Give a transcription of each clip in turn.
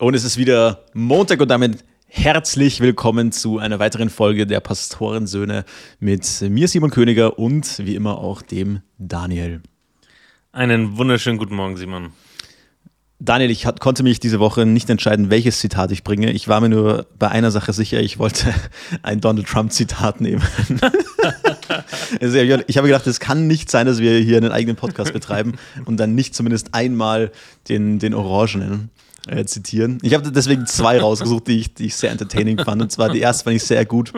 Und es ist wieder Montag und damit herzlich willkommen zu einer weiteren Folge der Pastorensöhne mit mir, Simon Königer, und wie immer auch dem Daniel. Einen wunderschönen guten Morgen, Simon. Daniel, ich hat, konnte mich diese Woche nicht entscheiden, welches Zitat ich bringe. Ich war mir nur bei einer Sache sicher, ich wollte ein Donald Trump-Zitat nehmen. also ich habe gedacht, es kann nicht sein, dass wir hier einen eigenen Podcast betreiben und dann nicht zumindest einmal den, den Orangenen äh, zitieren. Ich habe deswegen zwei rausgesucht, die ich, die ich sehr entertaining fand. Und zwar die erste fand ich sehr gut.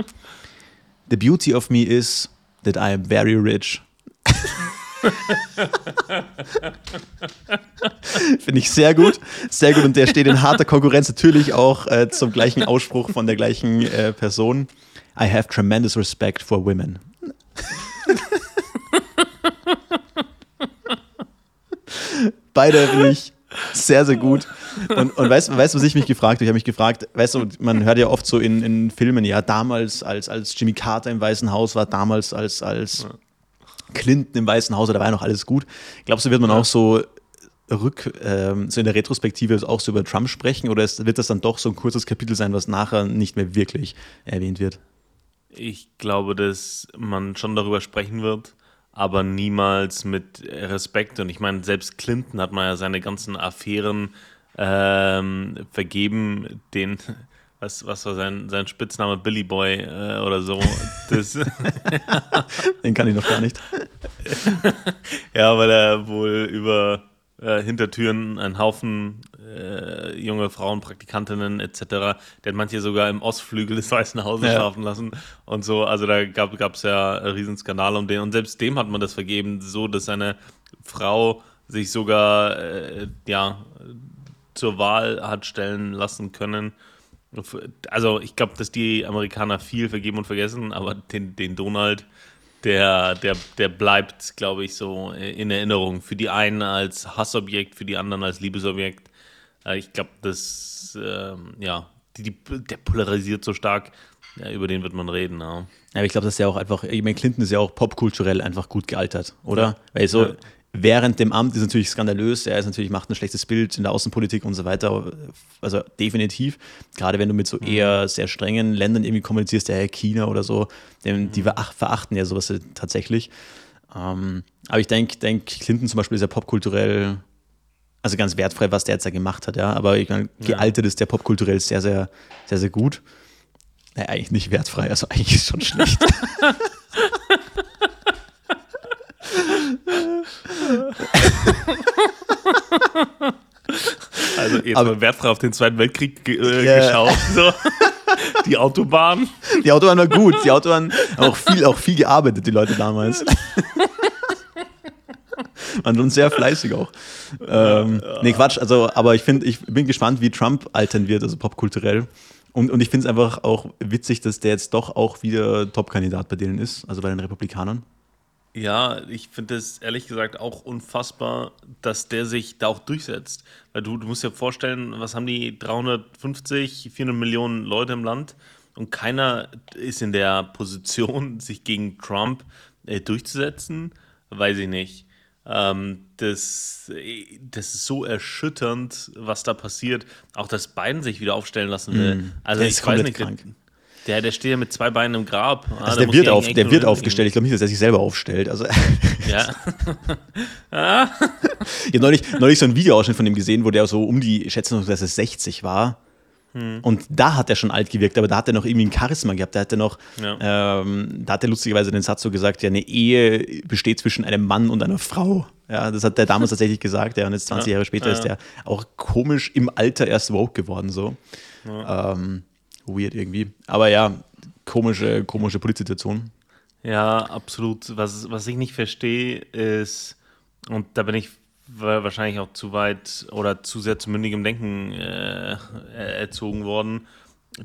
The beauty of me is that I am very rich. Finde ich sehr gut. Sehr gut. Und der steht in harter Konkurrenz natürlich auch äh, zum gleichen Ausspruch von der gleichen äh, Person. I have tremendous respect for women. Beide finde ich sehr, sehr gut. Und, und weißt du, weißt, was ich mich gefragt habe? Ich habe mich gefragt, weißt du, man hört ja oft so in, in Filmen, ja, damals, als, als Jimmy Carter im Weißen Haus war, damals als, als Clinton im Weißen Haus, da war ja noch alles gut. Glaubst du, wird man auch so rück, ähm, so in der Retrospektive auch so über Trump sprechen oder ist, wird das dann doch so ein kurzes Kapitel sein, was nachher nicht mehr wirklich erwähnt wird? Ich glaube, dass man schon darüber sprechen wird aber niemals mit Respekt. Und ich meine, selbst Clinton hat mal ja seine ganzen Affären ähm, vergeben, den, was, was war sein, sein Spitzname, Billy Boy äh, oder so. Das den kann ich noch gar nicht. ja, weil er wohl über äh, Hintertüren einen Haufen äh, junge Frauen, Praktikantinnen etc. Der hat manche sogar im Ostflügel des Weißen Hauses ja. schlafen lassen und so. Also da gab es ja einen Riesenskandal um den. Und selbst dem hat man das vergeben, so dass seine Frau sich sogar äh, ja, zur Wahl hat stellen lassen können. Also ich glaube, dass die Amerikaner viel vergeben und vergessen, aber den, den Donald der, der, der bleibt, glaube ich, so in Erinnerung. Für die einen als Hassobjekt, für die anderen als Liebesobjekt. Äh, ich glaube, das, ähm, ja, die, die, der polarisiert so stark. Ja, über den wird man reden. Ja. Aber ich glaube, das ist ja auch einfach, ich meine, Clinton ist ja auch popkulturell einfach gut gealtert, oder? Ja. Weil so, ja während dem Amt ist natürlich skandalös. Er ist natürlich, macht ein schlechtes Bild in der Außenpolitik und so weiter. Also definitiv. Gerade wenn du mit so mhm. eher sehr strengen Ländern irgendwie kommunizierst, der China oder so, mhm. die verachten ja sowas tatsächlich. Ähm, aber ich denke, denk, Clinton zum Beispiel ist ja popkulturell, also ganz wertfrei, was der jetzt da gemacht hat, ja. Aber ich meine, gealtert ist der popkulturell sehr, sehr, sehr, sehr gut. Naja, eigentlich nicht wertfrei, also eigentlich ist es schon schlecht. Also jetzt Aber, mal wertfrei auf den Zweiten Weltkrieg äh, yeah. geschaut. So. Die Autobahn. Die Autobahn war gut. Die Autobahn haben auch viel, auch viel gearbeitet, die Leute damals. Waren schon sehr fleißig auch. Ähm, nee, Quatsch. Also, aber ich finde, ich bin gespannt, wie Trump altern wird, also popkulturell. Und, und ich finde es einfach auch witzig, dass der jetzt doch auch wieder Top-Kandidat bei denen ist, also bei den Republikanern. Ja, ich finde es ehrlich gesagt auch unfassbar, dass der sich da auch durchsetzt. Weil du, du musst dir vorstellen, was haben die 350, 400 Millionen Leute im Land und keiner ist in der Position, sich gegen Trump äh, durchzusetzen. Weiß ich nicht. Ähm, das, das ist so erschütternd, was da passiert. Auch, dass Biden sich wieder aufstellen lassen will. Mm, also, ich weiß nicht, krank. Der, der steht ja mit zwei Beinen im Grab. Ah, also der wird, auf, der wird aufgestellt. Ich glaube nicht, dass er sich selber aufstellt. Also ja. ich habe neulich, neulich so ein Videoausschnitt von ihm gesehen, wo der so um die Schätzung, dass er 60 war. Hm. Und da hat er schon alt gewirkt, aber da hat er noch irgendwie ein Charisma gehabt. Da hat er noch, ja. ähm, da hat er lustigerweise den Satz so gesagt: Ja, eine Ehe besteht zwischen einem Mann und einer Frau. Ja, das hat er damals tatsächlich gesagt. Ja, und jetzt 20 ja. Jahre später ja. ist er auch komisch im Alter erst woke geworden. So. Ähm, weird irgendwie. Aber ja, komische, komische Polizsituation. Ja, absolut. Was, was ich nicht verstehe, ist, und da bin ich wahrscheinlich auch zu weit oder zu sehr zu mündigem Denken äh, erzogen worden,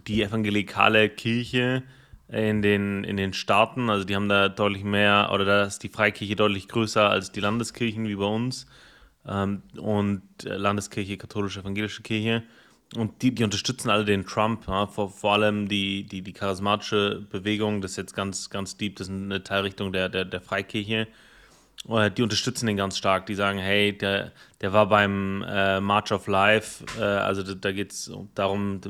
die evangelikale Kirche in den, in den Staaten, also die haben da deutlich mehr, oder da ist die Freikirche deutlich größer als die Landeskirchen wie bei uns ähm, und Landeskirche, katholische, evangelische Kirche. Und die, die unterstützen alle den Trump, ja, vor, vor allem die, die, die charismatische Bewegung, das ist jetzt ganz, ganz deep, das ist eine Teilrichtung der, der, der Freikirche. Die unterstützen den ganz stark. Die sagen, hey, der, der war beim äh, March of Life, äh, also da, da geht es darum,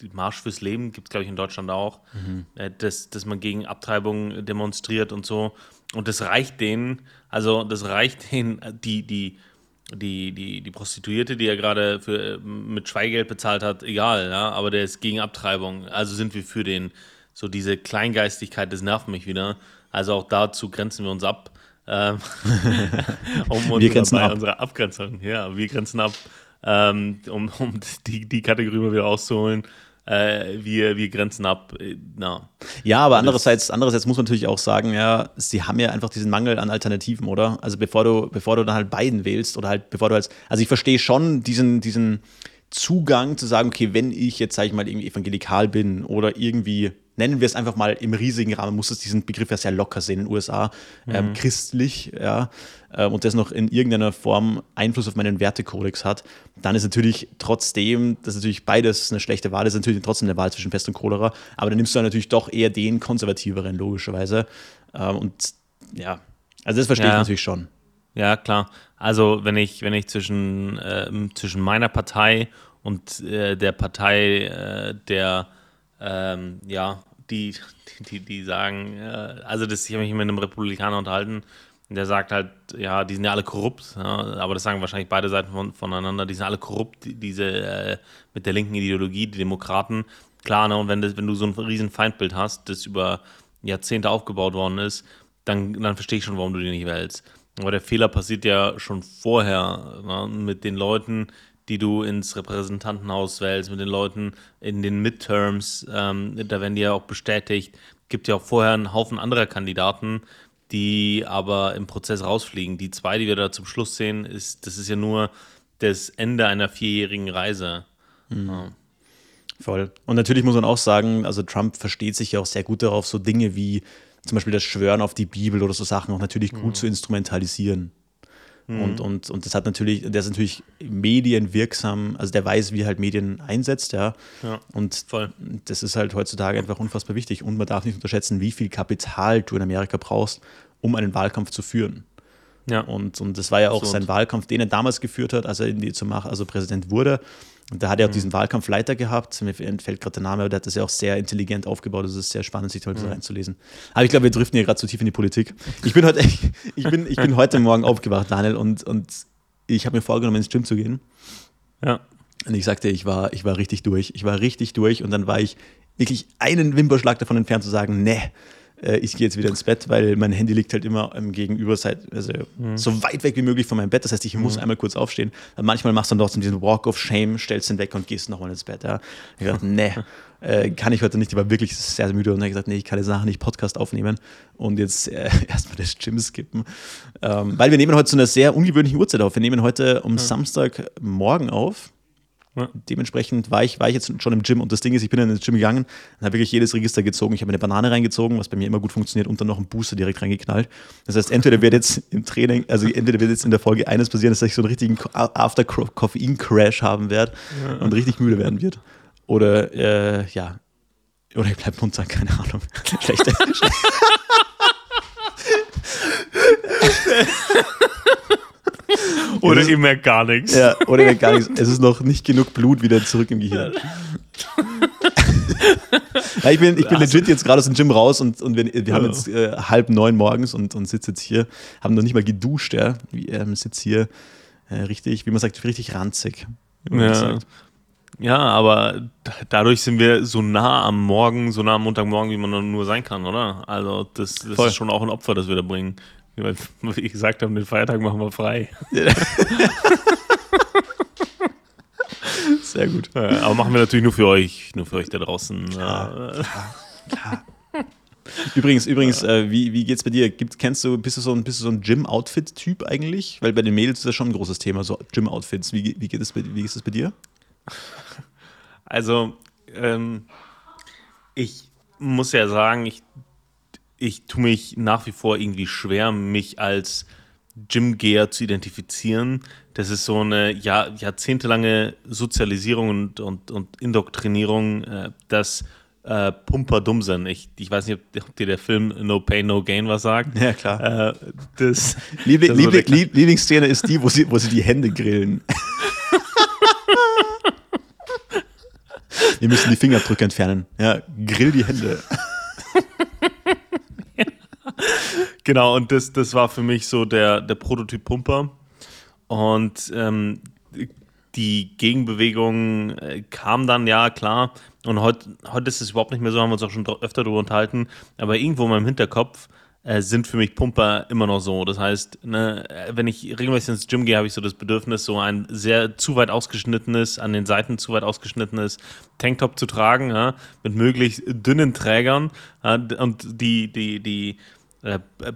die Marsch fürs Leben gibt es, glaube ich, in Deutschland auch, mhm. äh, dass, dass man gegen Abtreibung demonstriert und so. Und das reicht denen, also das reicht denen, die, die, die, die, die Prostituierte, die er gerade für, mit Schweigegeld bezahlt hat, egal, ja, aber der ist gegen Abtreibung. Also sind wir für den. So diese Kleingeistigkeit, das nervt mich wieder. Also auch dazu grenzen wir uns ab. Ähm, um wir grenzen ab. unsere Abgrenzung, ja, wir grenzen ab, ähm, um, um die, die Kategorie mal wieder auszuholen äh, wir, wir grenzen ab. Äh, na. Ja, aber andererseits, andererseits muss man natürlich auch sagen, ja, sie haben ja einfach diesen Mangel an Alternativen, oder? Also bevor du, bevor du dann halt beiden wählst oder halt bevor du als, also ich verstehe schon diesen, diesen Zugang zu sagen, okay, wenn ich jetzt, sage ich mal, irgendwie evangelikal bin oder irgendwie nennen wir es einfach mal im riesigen Rahmen, muss es diesen Begriff ja sehr locker sehen in den USA, ähm, mhm. christlich, ja, äh, und das noch in irgendeiner Form Einfluss auf meinen Wertekodex hat, dann ist natürlich trotzdem, das ist natürlich beides eine schlechte Wahl, das ist natürlich trotzdem eine Wahl zwischen Pest und Cholera, aber dann nimmst du dann natürlich doch eher den konservativeren, logischerweise. Ähm, und ja, also das verstehe ja. ich natürlich schon. Ja, klar. Also wenn ich, wenn ich zwischen, äh, zwischen meiner Partei und äh, der Partei äh, der ähm, ja, die, die, die sagen, also das, ich habe mich mit einem Republikaner unterhalten, der sagt halt, ja, die sind ja alle korrupt, ja, aber das sagen wahrscheinlich beide Seiten von, voneinander, die sind alle korrupt, diese äh, mit der linken Ideologie, die Demokraten. Klar, ne, und wenn, das, wenn du so ein riesen Feindbild hast, das über Jahrzehnte aufgebaut worden ist, dann, dann verstehe ich schon, warum du die nicht wählst. Aber der Fehler passiert ja schon vorher ne, mit den Leuten, die du ins Repräsentantenhaus wählst, mit den Leuten in den Midterms, ähm, da werden die ja auch bestätigt. Gibt ja auch vorher einen Haufen anderer Kandidaten, die aber im Prozess rausfliegen. Die zwei, die wir da zum Schluss sehen, ist, das ist ja nur das Ende einer vierjährigen Reise. Mhm. Ja. Voll. Und natürlich muss man auch sagen, also Trump versteht sich ja auch sehr gut darauf, so Dinge wie zum Beispiel das Schwören auf die Bibel oder so Sachen auch natürlich gut mhm. zu instrumentalisieren. Mhm. Und, und, und das hat natürlich, der ist natürlich medienwirksam, also der weiß, wie er halt Medien einsetzt, ja. ja und voll. das ist halt heutzutage einfach unfassbar wichtig. Und man darf nicht unterschätzen, wie viel Kapital du in Amerika brauchst, um einen Wahlkampf zu führen. Ja. Und, und das war ja auch so sein Wahlkampf, den er damals geführt hat, als er in die zum also Präsident wurde. Und da hat er auch mhm. diesen Wahlkampfleiter gehabt. Mir entfällt gerade der Name, aber der hat das ja auch sehr intelligent aufgebaut. Es ist sehr spannend, sich da mhm. reinzulesen. Aber ich glaube, wir driften hier gerade zu tief in die Politik. Ich bin heute, ich, bin, ich bin heute Morgen aufgewacht, Daniel, und, und ich habe mir vorgenommen, ins Gym zu gehen. Ja. Und ich sagte, ich war, ich war richtig durch. Ich war richtig durch und dann war ich wirklich einen Wimperschlag davon entfernt zu sagen, nee, äh, ich gehe jetzt wieder ins Bett, weil mein Handy liegt halt immer ähm, gegenüber, seit, also mhm. so weit weg wie möglich von meinem Bett. Das heißt, ich muss mhm. einmal kurz aufstehen. manchmal machst du dann doch so diesen Walk of Shame, stellst ihn weg und gehst nochmal ins Bett. Ja. Ich dachte, nee, äh, kann ich heute nicht. Ich war wirklich sehr, sehr müde und habe gesagt, nee, ich kann jetzt nachher nicht Podcast aufnehmen und jetzt äh, erstmal das Gym skippen. Ähm, weil wir nehmen heute zu einer sehr ungewöhnlichen Uhrzeit auf. Wir nehmen heute um ja. Samstagmorgen auf. Ja. Dementsprechend war ich, war ich jetzt schon im Gym und das Ding ist, ich bin dann ins Gym gegangen und habe wirklich jedes Register gezogen. Ich habe eine Banane reingezogen, was bei mir immer gut funktioniert, und dann noch einen Booster direkt reingeknallt. Das heißt, entweder wird jetzt im Training, also entweder wird jetzt in der Folge eines passieren, dass ich so einen richtigen After-Koffein-Crash haben werde ja. und richtig müde werden wird. Oder, äh, ja, oder ich bleibe munter, keine Ahnung. Schlechte. oder ist, ihr merkt gar nichts. Ja, oder ihr merkt gar nichts. Es ist noch nicht genug Blut wieder zurück im Gehirn. ja, ich bin, ich bin legit jetzt gerade aus dem Gym raus und, und wir, wir haben jetzt äh, halb neun morgens und, und sitzen jetzt hier, haben noch nicht mal geduscht, ja. Wir ähm, sitzen hier äh, richtig, wie man sagt, richtig ranzig. Ja. ja, aber dadurch sind wir so nah am Morgen, so nah am Montagmorgen, wie man nur sein kann, oder? Also das, das ist schon auch ein Opfer, das wir da bringen. Wie ich gesagt habe, den Feiertag machen wir frei. Sehr gut. Ja, aber machen wir natürlich nur für euch, nur für euch da draußen. Klar, klar, klar. Übrigens, übrigens, äh, wie, wie geht's bei dir? Gibt, kennst du, bist du so ein, so ein Gym-Outfit-Typ eigentlich? Weil bei den Mädels ist das schon ein großes Thema, so Gym-Outfits. Wie, wie, geht es bei, wie ist das bei dir? Also, ähm, ich muss ja sagen, ich ich tue mich nach wie vor irgendwie schwer, mich als Gymgeher zu identifizieren. Das ist so eine Jahr, jahrzehntelange Sozialisierung und, und, und Indoktrinierung, äh, dass äh, Pumper dumm sind. Ich, ich weiß nicht, ob, ob, dir der Film No Pain, No Gain was sagt. Ja, klar. Äh, das, Liebling, das Liebling, Lieb, Lieblingsszene ist die, wo sie, wo sie die Hände grillen. Wir müssen die Fingerabdrücke entfernen. Ja, grill die Hände. ja. Genau, und das, das war für mich so der, der Prototyp Pumper. Und ähm, die Gegenbewegung äh, kam dann, ja, klar. Und heute, heute ist es überhaupt nicht mehr so, haben wir uns auch schon öfter darüber unterhalten. Aber irgendwo in meinem Hinterkopf äh, sind für mich Pumper immer noch so. Das heißt, ne, wenn ich regelmäßig ins Gym gehe, habe ich so das Bedürfnis, so ein sehr zu weit ausgeschnittenes, an den Seiten zu weit ausgeschnittenes Tanktop zu tragen, ja, mit möglichst dünnen Trägern. Ja, und die, die, die äh,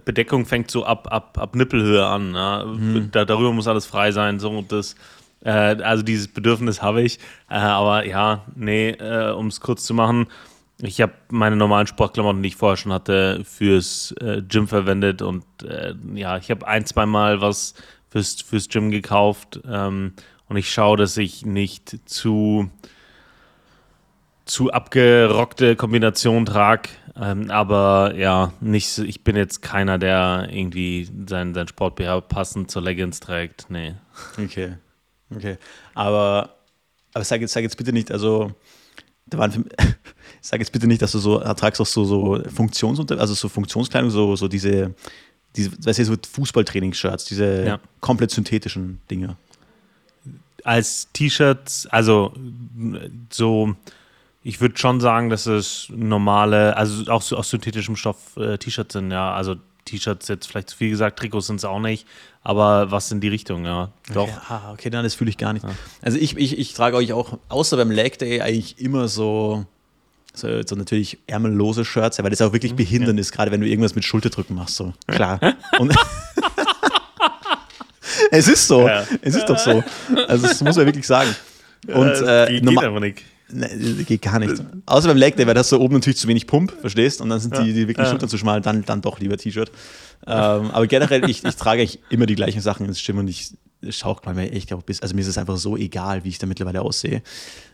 Bedeckung fängt so ab, ab, ab Nippelhöhe an. Ja. Mhm. Da, darüber muss alles frei sein. So, das, äh, also dieses Bedürfnis habe ich. Äh, aber ja, nee, äh, um es kurz zu machen, ich habe meine normalen Sportklamotten, die ich vorher schon hatte, fürs äh, Gym verwendet und äh, ja, ich habe ein, zwei Mal was fürs, fürs Gym gekauft ähm, und ich schaue, dass ich nicht zu, zu abgerockte Kombinationen trage. Ähm, aber ja, nicht, ich bin jetzt keiner, der irgendwie sein, sein sport passend zur Leggings trägt. Nee. Okay. Okay. Aber, aber sag, jetzt, sag jetzt bitte nicht, also da waren für, sag jetzt bitte nicht, dass du so tragst auch so, so Funktions also so Funktionskleidung, so, so diese, diese, weißt du, so Fußballtrainingsshirts, diese ja. komplett synthetischen Dinge. Als T-Shirts, also so, ich würde schon sagen, dass es normale, also auch so aus synthetischem Stoff äh, T-Shirts sind, ja. Also T-Shirts jetzt vielleicht zu viel gesagt, Trikots sind es auch nicht, aber was in die Richtung, ja. Doch. Okay, ah, okay dann das fühle ich gar nicht. Ja. Also ich, ich, ich trage euch auch, außer beim Leg Day, eigentlich immer so, so, so natürlich ärmellose Shirts, weil das auch wirklich mhm, behindernd ja. ist, gerade wenn du irgendwas mit Schulterdrücken machst. So. Klar. Und es ist so. Ja. Es ist doch so. Also das muss man wirklich sagen. Und äh, geht, geht aber nicht. Ne, geht gar nicht. Außer beim Leg Day, weil das so oben natürlich zu wenig Pump, verstehst? Und dann sind die, die wirklich ja. Schultern zu schmal, dann, dann doch lieber T-Shirt. Ähm, aber generell, ich, ich trage echt immer die gleichen Sachen ins Gym und ich schaue manchmal echt auch bis, also mir ist es einfach so egal, wie ich da mittlerweile aussehe.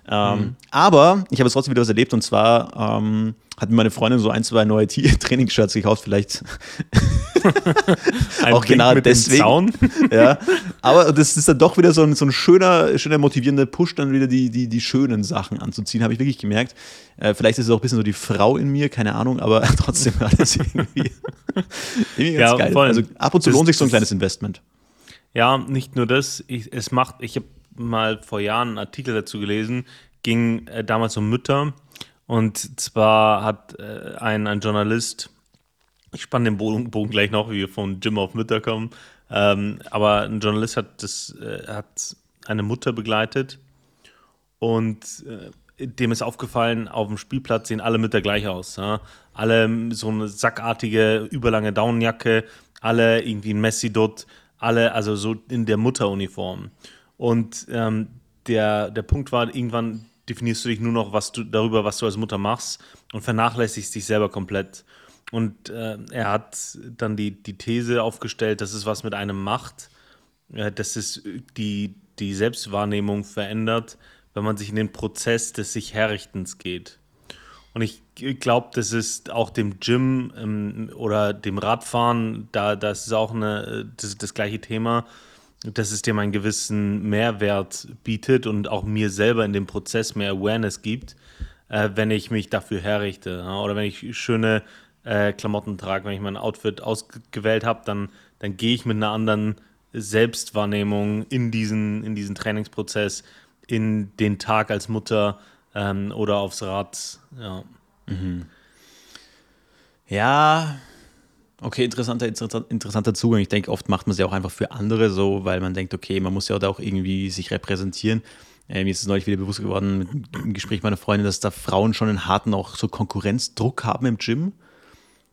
Ähm, mhm. Aber ich habe jetzt trotzdem wieder was erlebt und zwar ähm, hat mir meine Freundin so ein, zwei neue Trainingsshirts gekauft, vielleicht auch genau deswegen. ja, aber das ist dann doch wieder so ein, so ein schöner, schöner motivierender Push, dann wieder die, die, die schönen Sachen anzuziehen, habe ich wirklich gemerkt. Äh, vielleicht ist es auch ein bisschen so die Frau in mir, keine Ahnung, aber trotzdem war das irgendwie, irgendwie ganz ja, geil. Also ab und zu lohnt sich so ein kleines Investment. Ja, nicht nur das, ich, es macht, ich habe mal vor Jahren einen Artikel dazu gelesen, ging äh, damals um Mütter. Und zwar hat äh, ein, ein Journalist, ich spanne den Bogen, Bogen, gleich noch, wie wir von Jim auf Mütter kommen, ähm, aber ein Journalist hat, das, äh, hat eine Mutter begleitet und äh, dem ist aufgefallen, auf dem Spielplatz sehen alle Mütter gleich aus. Ja? Alle so eine sackartige, überlange Daunenjacke, alle irgendwie ein Messi-Dutt, alle also so in der Mutteruniform. Und ähm, der, der Punkt war, irgendwann definierst du dich nur noch was du, darüber, was du als Mutter machst und vernachlässigst dich selber komplett. Und äh, er hat dann die, die These aufgestellt, dass es was mit einem macht, äh, dass es die, die Selbstwahrnehmung verändert, wenn man sich in den Prozess des sich Herrichtens geht. Und ich glaube, das ist auch dem Gym ähm, oder dem Radfahren, da das ist auch eine, das, das gleiche Thema dass es dem einen gewissen Mehrwert bietet und auch mir selber in dem Prozess mehr Awareness gibt, äh, wenn ich mich dafür herrichte. Ja? Oder wenn ich schöne äh, Klamotten trage, wenn ich mein Outfit ausgewählt habe, dann, dann gehe ich mit einer anderen Selbstwahrnehmung in diesen, in diesen Trainingsprozess, in den Tag als Mutter ähm, oder aufs Rad. Ja. Mhm. Ja, Okay, interessanter, interessanter Zugang. Ich denke, oft macht man es ja auch einfach für andere so, weil man denkt, okay, man muss ja auch irgendwie sich repräsentieren. Äh, mir ist es neulich wieder bewusst geworden im Gespräch meiner Freundin, dass da Frauen schon einen harten auch so Konkurrenzdruck haben im Gym.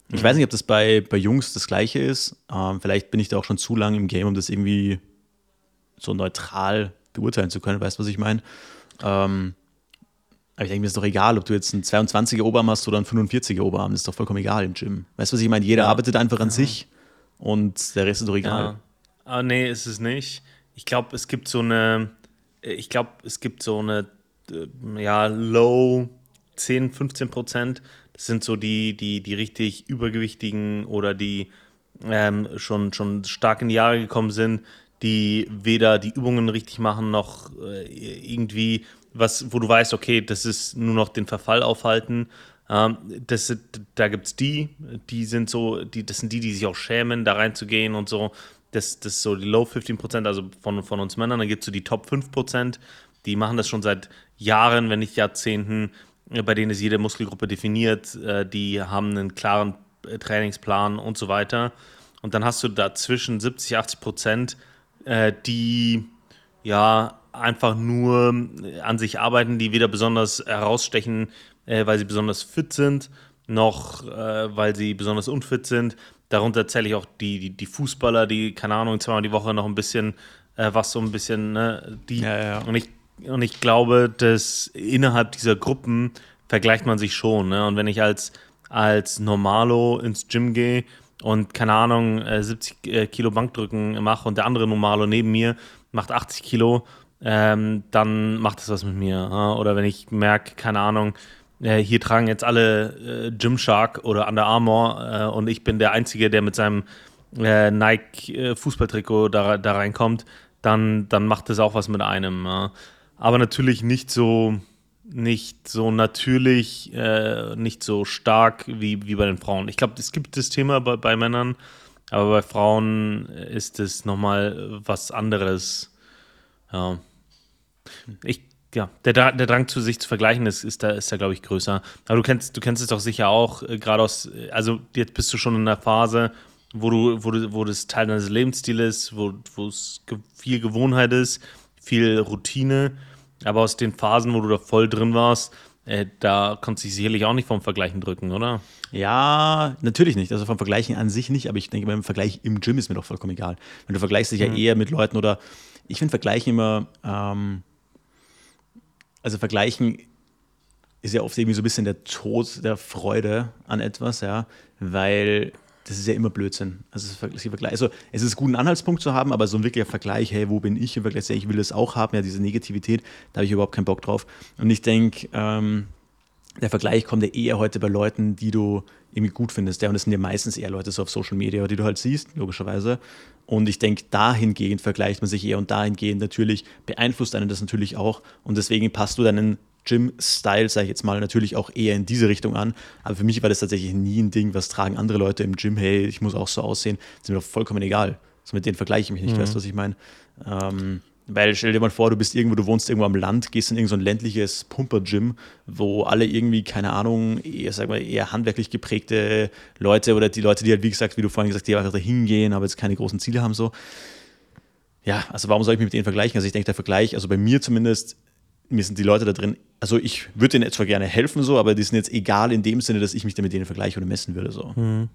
Ich mhm. weiß nicht, ob das bei, bei Jungs das Gleiche ist. Ähm, vielleicht bin ich da auch schon zu lange im Game, um das irgendwie so neutral beurteilen zu können. Weißt du, was ich meine? Ähm, aber ich denke, mir ist doch egal, ob du jetzt einen 22er Oberarm hast oder einen 45er Oberarm. Das ist doch vollkommen egal im Gym. Weißt du, was ich meine? Jeder ja. arbeitet einfach an ja. sich und der Rest ist doch egal. Ja. Aber nee, ist es nicht. Ich glaube, es gibt so eine, ich glaube, es gibt so eine, ja, Low 10, 15 Prozent. Das sind so die, die, die richtig übergewichtigen oder die ähm, schon, schon stark in die Jahre gekommen sind, die weder die Übungen richtig machen, noch äh, irgendwie was, wo du weißt, okay, das ist nur noch den Verfall aufhalten. Ähm, das, da gibt es die, die sind so, die, das sind die, die sich auch schämen, da reinzugehen und so. Das, das ist so die Low 15%, also von, von uns Männern. Dann gibt es so die Top 5%, die machen das schon seit Jahren, wenn nicht Jahrzehnten. Bei denen ist jede Muskelgruppe definiert, äh, die haben einen klaren äh, Trainingsplan und so weiter. Und dann hast du dazwischen 70, 80 Prozent, äh, die ja einfach nur an sich arbeiten, die weder besonders herausstechen, weil sie besonders fit sind, noch weil sie besonders unfit sind. Darunter zähle ich auch die, die, die, Fußballer, die, keine Ahnung, zweimal die Woche noch ein bisschen was so ein bisschen, ne, die. Ja, ja. Und ich und ich glaube, dass innerhalb dieser Gruppen vergleicht man sich schon. Ne? Und wenn ich als, als Normalo ins Gym gehe und keine Ahnung, 70 äh, äh, Kilo Bankdrücken mache und der andere Normalo neben mir macht 80 Kilo, ähm, dann macht das was mit mir. Oder wenn ich merke, keine Ahnung, äh, hier tragen jetzt alle äh, Gymshark oder Under Armour äh, und ich bin der Einzige, der mit seinem äh, Nike Fußballtrikot da, da reinkommt, dann, dann macht das auch was mit einem. Aber natürlich nicht so nicht so natürlich, äh, nicht so stark wie, wie bei den Frauen. Ich glaube, es gibt das Thema bei, bei Männern, aber bei Frauen ist es nochmal was anderes. Ja. Ich, ja, der, der Drang zu sich zu vergleichen ist, ist da, ist da glaube ich, größer. Aber du kennst, du kennst es doch sicher auch, äh, gerade aus, also jetzt bist du schon in einer Phase, wo du, wo du, wo das Teil deines Lebensstils ist, wo, wo es viel Gewohnheit ist viel Routine. Aber aus den Phasen, wo du da voll drin warst, äh, da konntest du dich sicherlich auch nicht vom Vergleichen drücken, oder? Ja, natürlich nicht. Also vom Vergleichen an sich nicht, aber ich denke, beim Vergleich im Gym ist mir doch vollkommen egal. Wenn du vergleichst dich mhm. ja eher mit Leuten oder ich finde Vergleichen immer, ähm, also Vergleichen ist ja oft irgendwie so ein bisschen der Tod der Freude an etwas, ja, weil das ist ja immer Blödsinn. Also, also es ist gut, einen Anhaltspunkt zu haben, aber so ein wirklicher Vergleich, hey, wo bin ich im Vergleich, ich will das auch haben, ja, diese Negativität, da habe ich überhaupt keinen Bock drauf. Und ich denke, ähm, der Vergleich kommt ja eher heute bei Leuten, die du irgendwie gut findest. Ja, und das sind ja meistens eher Leute so auf Social Media, die du halt siehst, logischerweise. Und ich denke, dahingehend vergleicht man sich eher und dahingehend natürlich beeinflusst einen das natürlich auch. Und deswegen passt du deinen Gym-Style, sage ich jetzt mal, natürlich auch eher in diese Richtung an. Aber für mich war das tatsächlich nie ein Ding, was tragen andere Leute im Gym, hey, ich muss auch so aussehen. Das ist mir doch vollkommen egal. So mit denen vergleiche ich mich nicht, mhm. weißt du, was ich meine? Ähm, weil stell dir mal vor, du bist irgendwo, du wohnst irgendwo am Land, gehst in irgendein so ländliches Pumper-Gym, wo alle irgendwie, keine Ahnung, eher, sag mal, eher handwerklich geprägte Leute oder die Leute, die halt, wie gesagt, wie du vorhin gesagt hast, die einfach da hingehen, aber jetzt keine großen Ziele haben, so. Ja, also warum soll ich mich mit denen vergleichen? Also ich denke, der Vergleich, also bei mir zumindest, mir sind die Leute da drin, also ich würde denen zwar gerne helfen, so, aber die sind jetzt egal in dem Sinne, dass ich mich dann mit denen vergleiche oder messen würde. So. Mhm.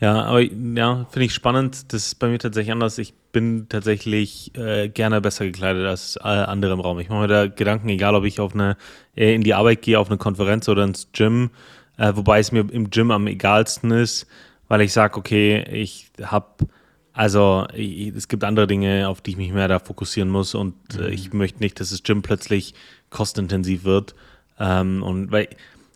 Ja, aber ja, finde ich spannend. Das ist bei mir tatsächlich anders. Ich bin tatsächlich äh, gerne besser gekleidet als alle andere im Raum. Ich mache mir da Gedanken, egal ob ich auf eine, äh, in die Arbeit gehe, auf eine Konferenz oder ins Gym, äh, wobei es mir im Gym am egalsten ist, weil ich sage, okay, ich habe also ich, es gibt andere Dinge, auf die ich mich mehr da fokussieren muss und äh, mhm. ich möchte nicht, dass das Gym plötzlich kostenintensiv wird. Ähm, und weil,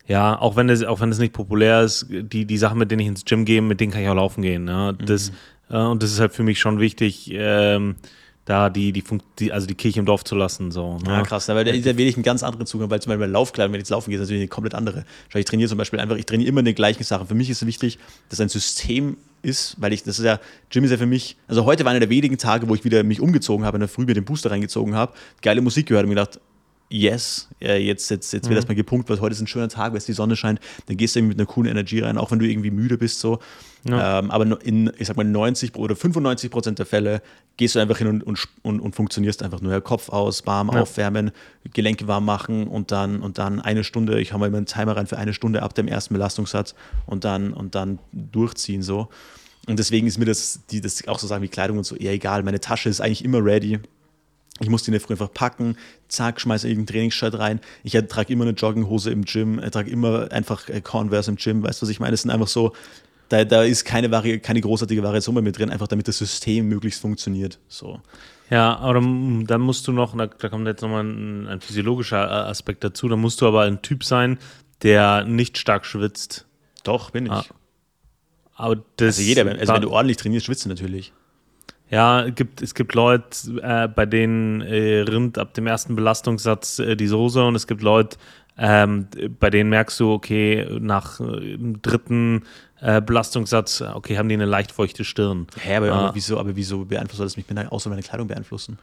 ja, auch wenn es, auch wenn es nicht populär ist, die, die Sachen, mit denen ich ins Gym gehe, mit denen kann ich auch laufen gehen. Ja? Das, mhm. äh, und das ist halt für mich schon wichtig, ähm, da die, die, die, also die Kirche im Dorf zu lassen. So, ne? Ja, krass, weil da, da wähle ich einen ganz anderen Zugang, weil zum Beispiel bei Laufkleidung, wenn ich jetzt laufen gehe, ist natürlich eine komplett andere. Ich trainiere zum Beispiel einfach, ich trainiere immer die gleichen Sachen. Für mich ist es wichtig, dass ein System ist, weil ich, das ist ja, Gym ist ja für mich, also heute war einer der wenigen Tage, wo ich wieder mich umgezogen habe, in der Früh mir den Booster reingezogen habe, geile Musik gehört und mir gedacht, yes, jetzt, jetzt, jetzt wird mhm. erstmal gepunkt, weil heute ist ein schöner Tag, weil es die Sonne scheint, dann gehst du mit einer coolen Energie rein, auch wenn du irgendwie müde bist, so. Ja. Ähm, aber in, ich sag mal, 90 oder 95 Prozent der Fälle gehst du einfach hin und, und, und, und funktionierst einfach nur. Kopf aus, warm ja. aufwärmen, Gelenke warm machen und dann, und dann eine Stunde, ich habe mal immer einen Timer rein für eine Stunde ab dem ersten Belastungssatz und dann, und dann durchziehen, so. Und deswegen ist mir das, die, das auch so Sachen wie Kleidung und so eher egal. Meine Tasche ist eigentlich immer ready. Ich muss die in der Früh einfach packen, zack, schmeiße irgendein Trainingsshirt rein. Ich trage immer eine Jogginghose im Gym, ich trage immer einfach äh, Converse im Gym, weißt du, was ich meine? Das sind einfach so, Da, da ist keine, Vari keine großartige Variation bei mir drin, einfach damit das System möglichst funktioniert. So. Ja, aber dann, dann musst du noch, da, kommt jetzt nochmal ein, ein physiologischer äh, Aspekt dazu, da musst du aber ein Typ sein, der nicht stark schwitzt. Doch, bin ich. Ah. Aber das, also jeder, also wenn du ordentlich trainierst, schwitzt du natürlich. Ja, gibt, es gibt Leute, äh, bei denen äh, rinnt ab dem ersten Belastungssatz äh, die Soße und es gibt Leute, ähm, bei denen merkst du, okay, nach äh, dem dritten äh, Belastungssatz, okay, haben die eine leicht feuchte Stirn. Hä, aber, aber, wieso, aber wieso beeinflusst das mich außer meine Kleidung beeinflussen?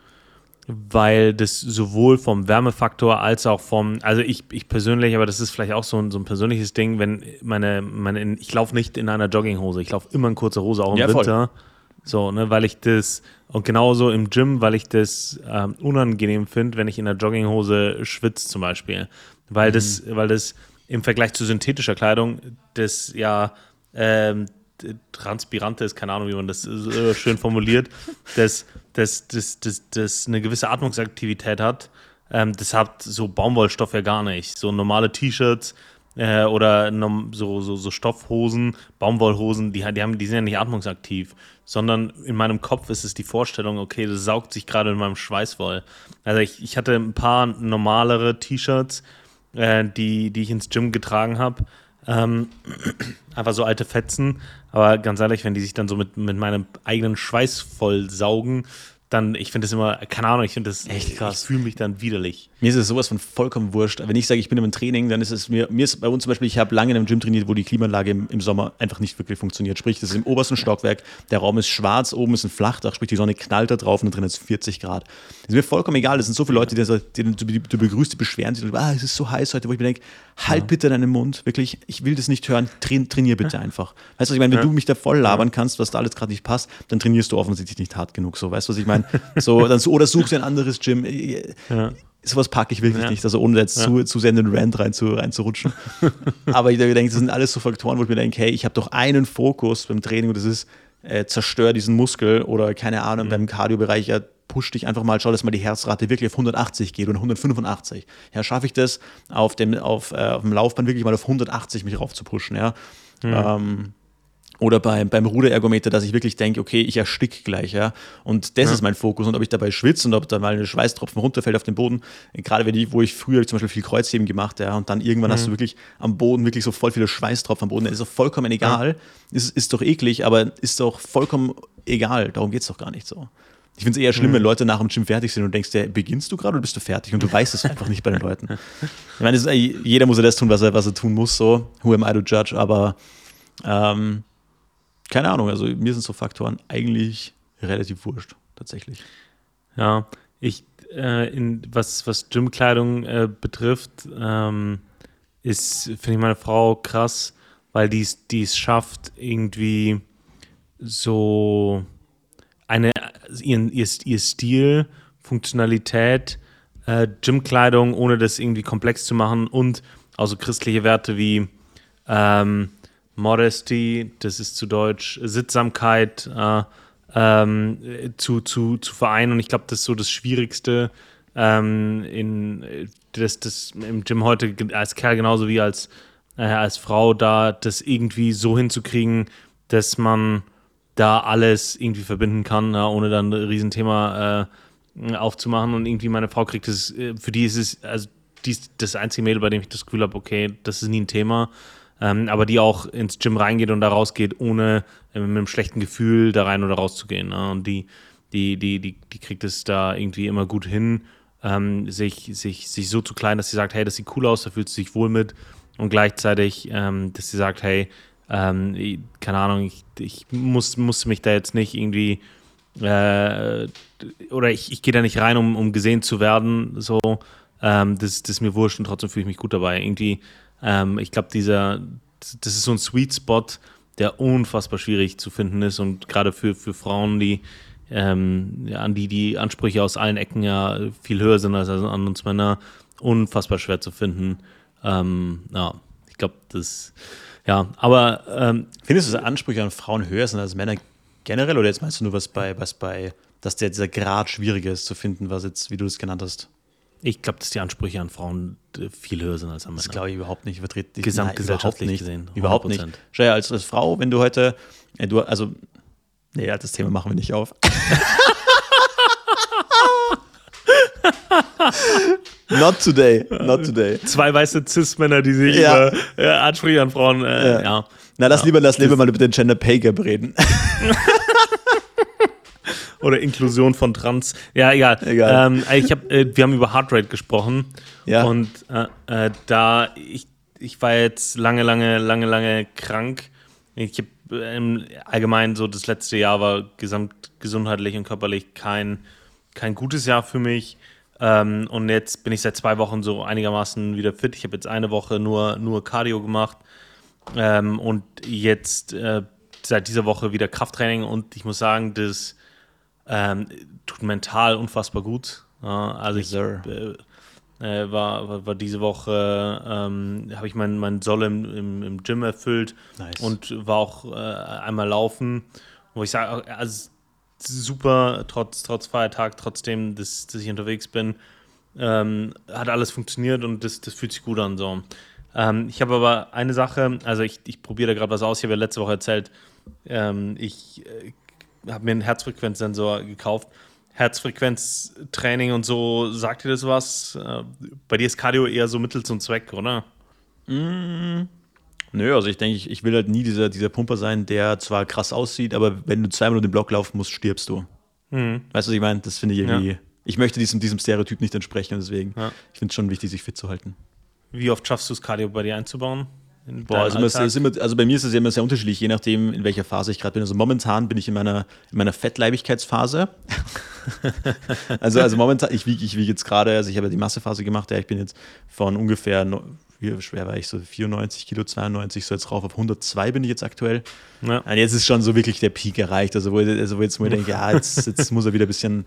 Weil das sowohl vom Wärmefaktor als auch vom, also ich, ich persönlich, aber das ist vielleicht auch so ein, so ein persönliches Ding, wenn meine, meine ich laufe nicht in einer Jogginghose, ich laufe immer in kurzer Hose, auch im ja, Winter. Voll. So, ne, weil ich das, und genauso im Gym, weil ich das ähm, unangenehm finde, wenn ich in der Jogginghose schwitze zum Beispiel. Weil mhm. das, weil das im Vergleich zu synthetischer Kleidung das ja ähm, Transpirante ist, keine Ahnung, wie man das äh, schön formuliert, das, das, das, das, das eine gewisse Atmungsaktivität hat. Ähm, das hat so Baumwollstoff ja gar nicht. So normale T-Shirts äh, oder so, so, so Stoffhosen, Baumwollhosen, die, die, haben, die sind ja nicht atmungsaktiv sondern in meinem Kopf ist es die Vorstellung, okay, das saugt sich gerade in meinem Schweiß voll. Also ich, ich hatte ein paar normalere T-Shirts, äh, die, die ich ins Gym getragen habe. Ähm, einfach so alte Fetzen. Aber ganz ehrlich, wenn die sich dann so mit, mit meinem eigenen Schweiß voll saugen, dann, ich finde das immer, keine Ahnung, ich finde das echt krass. Ich fühle mich dann widerlich. Mir ist es sowas von vollkommen wurscht. Wenn ich sage, ich bin im Training, dann ist es mir, mir ist bei uns zum Beispiel, ich habe lange in einem Gym trainiert, wo die Klimaanlage im, im Sommer einfach nicht wirklich funktioniert. Sprich, das ist im obersten Stockwerk, der Raum ist schwarz, oben ist ein Flachdach, sprich, die Sonne knallt da drauf und drin ist 40 Grad. Das ist mir vollkommen egal. Es sind so viele Leute, die, die, die du begrüßt, die beschweren sich, ah, es ist so heiß heute, wo ich mir denke, halt ja. bitte deinen Mund, wirklich, ich will das nicht hören, train, trainier bitte einfach. Weißt du, was ich meine, wenn ja. du mich da voll labern kannst, was da alles gerade nicht passt, dann trainierst du offensichtlich nicht hart genug. So, weißt du, was ich meine? So, dann so, oder suchst dir ein anderes Gym. Ja. Sowas packe ich wirklich ja. nicht, also ohne jetzt ja. zu, zu sehr in den Rand rein zu, reinzurutschen. Aber ich denke, das sind alles so Faktoren, wo ich mir denke, hey, ich habe doch einen Fokus beim Training und das ist, äh, zerstör diesen Muskel oder keine Ahnung, mhm. beim Cardio-Bereich, ja, push dich einfach mal, schau, dass mal die Herzrate wirklich auf 180 geht oder 185. Ja, schaffe ich das, auf dem, auf, äh, auf dem Laufband wirklich mal auf 180 mich rauf zu pushen, ja. Mhm. Ähm, oder beim, beim Ruderergometer, dass ich wirklich denke, okay, ich erstick gleich, ja. Und das ja. ist mein Fokus. Und ob ich dabei schwitze und ob da mal eine Schweißtropfen runterfällt auf den Boden, gerade wenn ich, wo ich früher zum Beispiel viel Kreuzheben gemacht, ja, und dann irgendwann mhm. hast du wirklich am Boden wirklich so voll viele Schweißtropfen am Boden, das ist doch vollkommen egal. Ja. Ist, ist doch eklig, aber ist doch vollkommen egal. Darum geht es doch gar nicht so. Ich finde es eher schlimm, mhm. wenn Leute nach dem Gym fertig sind und denkst, ja, beginnst du gerade oder bist du fertig? Und du weißt es einfach nicht bei den Leuten. Ich meine, ist, jeder muss ja das tun, was er, was er tun muss, so. Who am I to judge? Aber ähm, keine Ahnung, also mir sind so Faktoren eigentlich relativ wurscht, tatsächlich. Ja, ich, äh, in, was, was Gymkleidung äh, betrifft, ähm, ist, finde ich meine Frau krass, weil die es schafft, irgendwie so eine, ihren, ihr, ihr Stil, Funktionalität, äh, Gymkleidung, ohne das irgendwie komplex zu machen und also christliche Werte wie ähm, Modesty, das ist zu Deutsch Sittsamkeit äh, ähm, zu, zu, zu vereinen. Und ich glaube, das ist so das Schwierigste ähm, in, das, das im Gym heute als Kerl genauso wie als, äh, als Frau da, das irgendwie so hinzukriegen, dass man da alles irgendwie verbinden kann, ja, ohne dann ein Riesenthema äh, aufzumachen. Und irgendwie meine Frau kriegt es, äh, für die ist es, also die ist das einzige Mädel, bei dem ich das Gefühl habe, okay, das ist nie ein Thema ähm, aber die auch ins Gym reingeht und da rausgeht, ohne äh, mit einem schlechten Gefühl da rein oder rauszugehen. Ne? Und die, die, die, die, die kriegt es da irgendwie immer gut hin, ähm, sich, sich, sich so zu klein, dass sie sagt, hey, das sieht cool aus, da fühlt sie sich wohl mit. Und gleichzeitig, ähm, dass sie sagt, hey, ähm, keine Ahnung, ich, ich muss, muss mich da jetzt nicht irgendwie äh, oder ich, ich gehe da nicht rein, um, um gesehen zu werden, so, ähm, das, das ist mir wurscht und trotzdem fühle ich mich gut dabei. Irgendwie ähm, ich glaube, dieser, das ist so ein Sweet Spot, der unfassbar schwierig zu finden ist und gerade für, für Frauen, die ähm, ja, an die die Ansprüche aus allen Ecken ja viel höher sind als an uns Männer, unfassbar schwer zu finden. Ähm, ja, ich glaube, das, ja, aber. Ähm, Findest du, dass Ansprüche an Frauen höher sind als Männer generell oder jetzt meinst du nur was bei, was bei, dass der, dieser Grad schwieriger ist zu finden, was jetzt, wie du das genannt hast? Ich glaube, dass die Ansprüche an Frauen äh, viel höher sind als an Männer. Das glaube ich überhaupt nicht. Vertritt Gesamtgesellschaftlich nicht, gesehen. Überhaupt nicht. Schau ja, als, als Frau, wenn du heute, äh, du, also, nee, das Thema machen wir nicht auf. Not today, not today. Zwei weiße Cis-Männer, die sich ja. über äh, Ansprüche an Frauen, äh, ja. ja. Na, lass ja. lieber, lass lieber mal über den Gender Pay Gap reden. Oder Inklusion von Trans. Ja, egal. egal. Ähm, ich hab, äh, wir haben über Heartrate gesprochen. Ja. Und äh, äh, da, ich, ich war jetzt lange, lange, lange, lange krank. Ich habe äh, allgemein so das letzte Jahr war gesamtgesundheitlich und körperlich kein, kein gutes Jahr für mich. Ähm, und jetzt bin ich seit zwei Wochen so einigermaßen wieder fit. Ich habe jetzt eine Woche nur, nur Cardio gemacht ähm, und jetzt äh, seit dieser Woche wieder Krafttraining. Und ich muss sagen, das ähm, tut mental unfassbar gut. Ja, also ich äh, äh, war, war, diese Woche, ähm, habe ich meinen mein Soll im, im, im, Gym erfüllt nice. und war auch äh, einmal laufen, wo ich sage, also super, trotz, trotz Feiertag, trotzdem, dass, dass ich unterwegs bin. Ähm, hat alles funktioniert und das, das fühlt sich gut an. So. Ähm, ich habe aber eine Sache, also ich, ich probiere da gerade was aus. Ich habe ja letzte Woche erzählt, ähm, ich äh, habe mir einen Herzfrequenzsensor gekauft. Herzfrequenztraining und so, sagt dir das was? Äh, bei dir ist Cardio eher so Mittel zum Zweck, oder? Mm, nö, also ich denke, ich, ich will halt nie dieser, dieser Pumper sein, der zwar krass aussieht, aber wenn du zweimal den Block laufen musst, stirbst du. Mhm. Weißt du, was ich meine? Das finde ich irgendwie. Ja. Ich möchte diesem, diesem Stereotyp nicht entsprechen, deswegen ja. ich finde es schon wichtig, sich fit zu halten. Wie oft schaffst du es, Cardio bei dir einzubauen? Boah, also, immer, also, bei mir ist es immer sehr unterschiedlich, je nachdem, in welcher Phase ich gerade bin. Also momentan bin ich in meiner, in meiner Fettleibigkeitsphase. also, also momentan, ich wiege ich wieg jetzt gerade, also ich habe ja die Massephase gemacht, ja, ich bin jetzt von ungefähr, wie schwer war ich, so 94 Kilo, 92, so jetzt rauf auf 102 bin ich jetzt aktuell. Ja. Und jetzt ist schon so wirklich der Peak erreicht, also wo, also wo jetzt ich denke, ja, jetzt, jetzt muss er wieder ein bisschen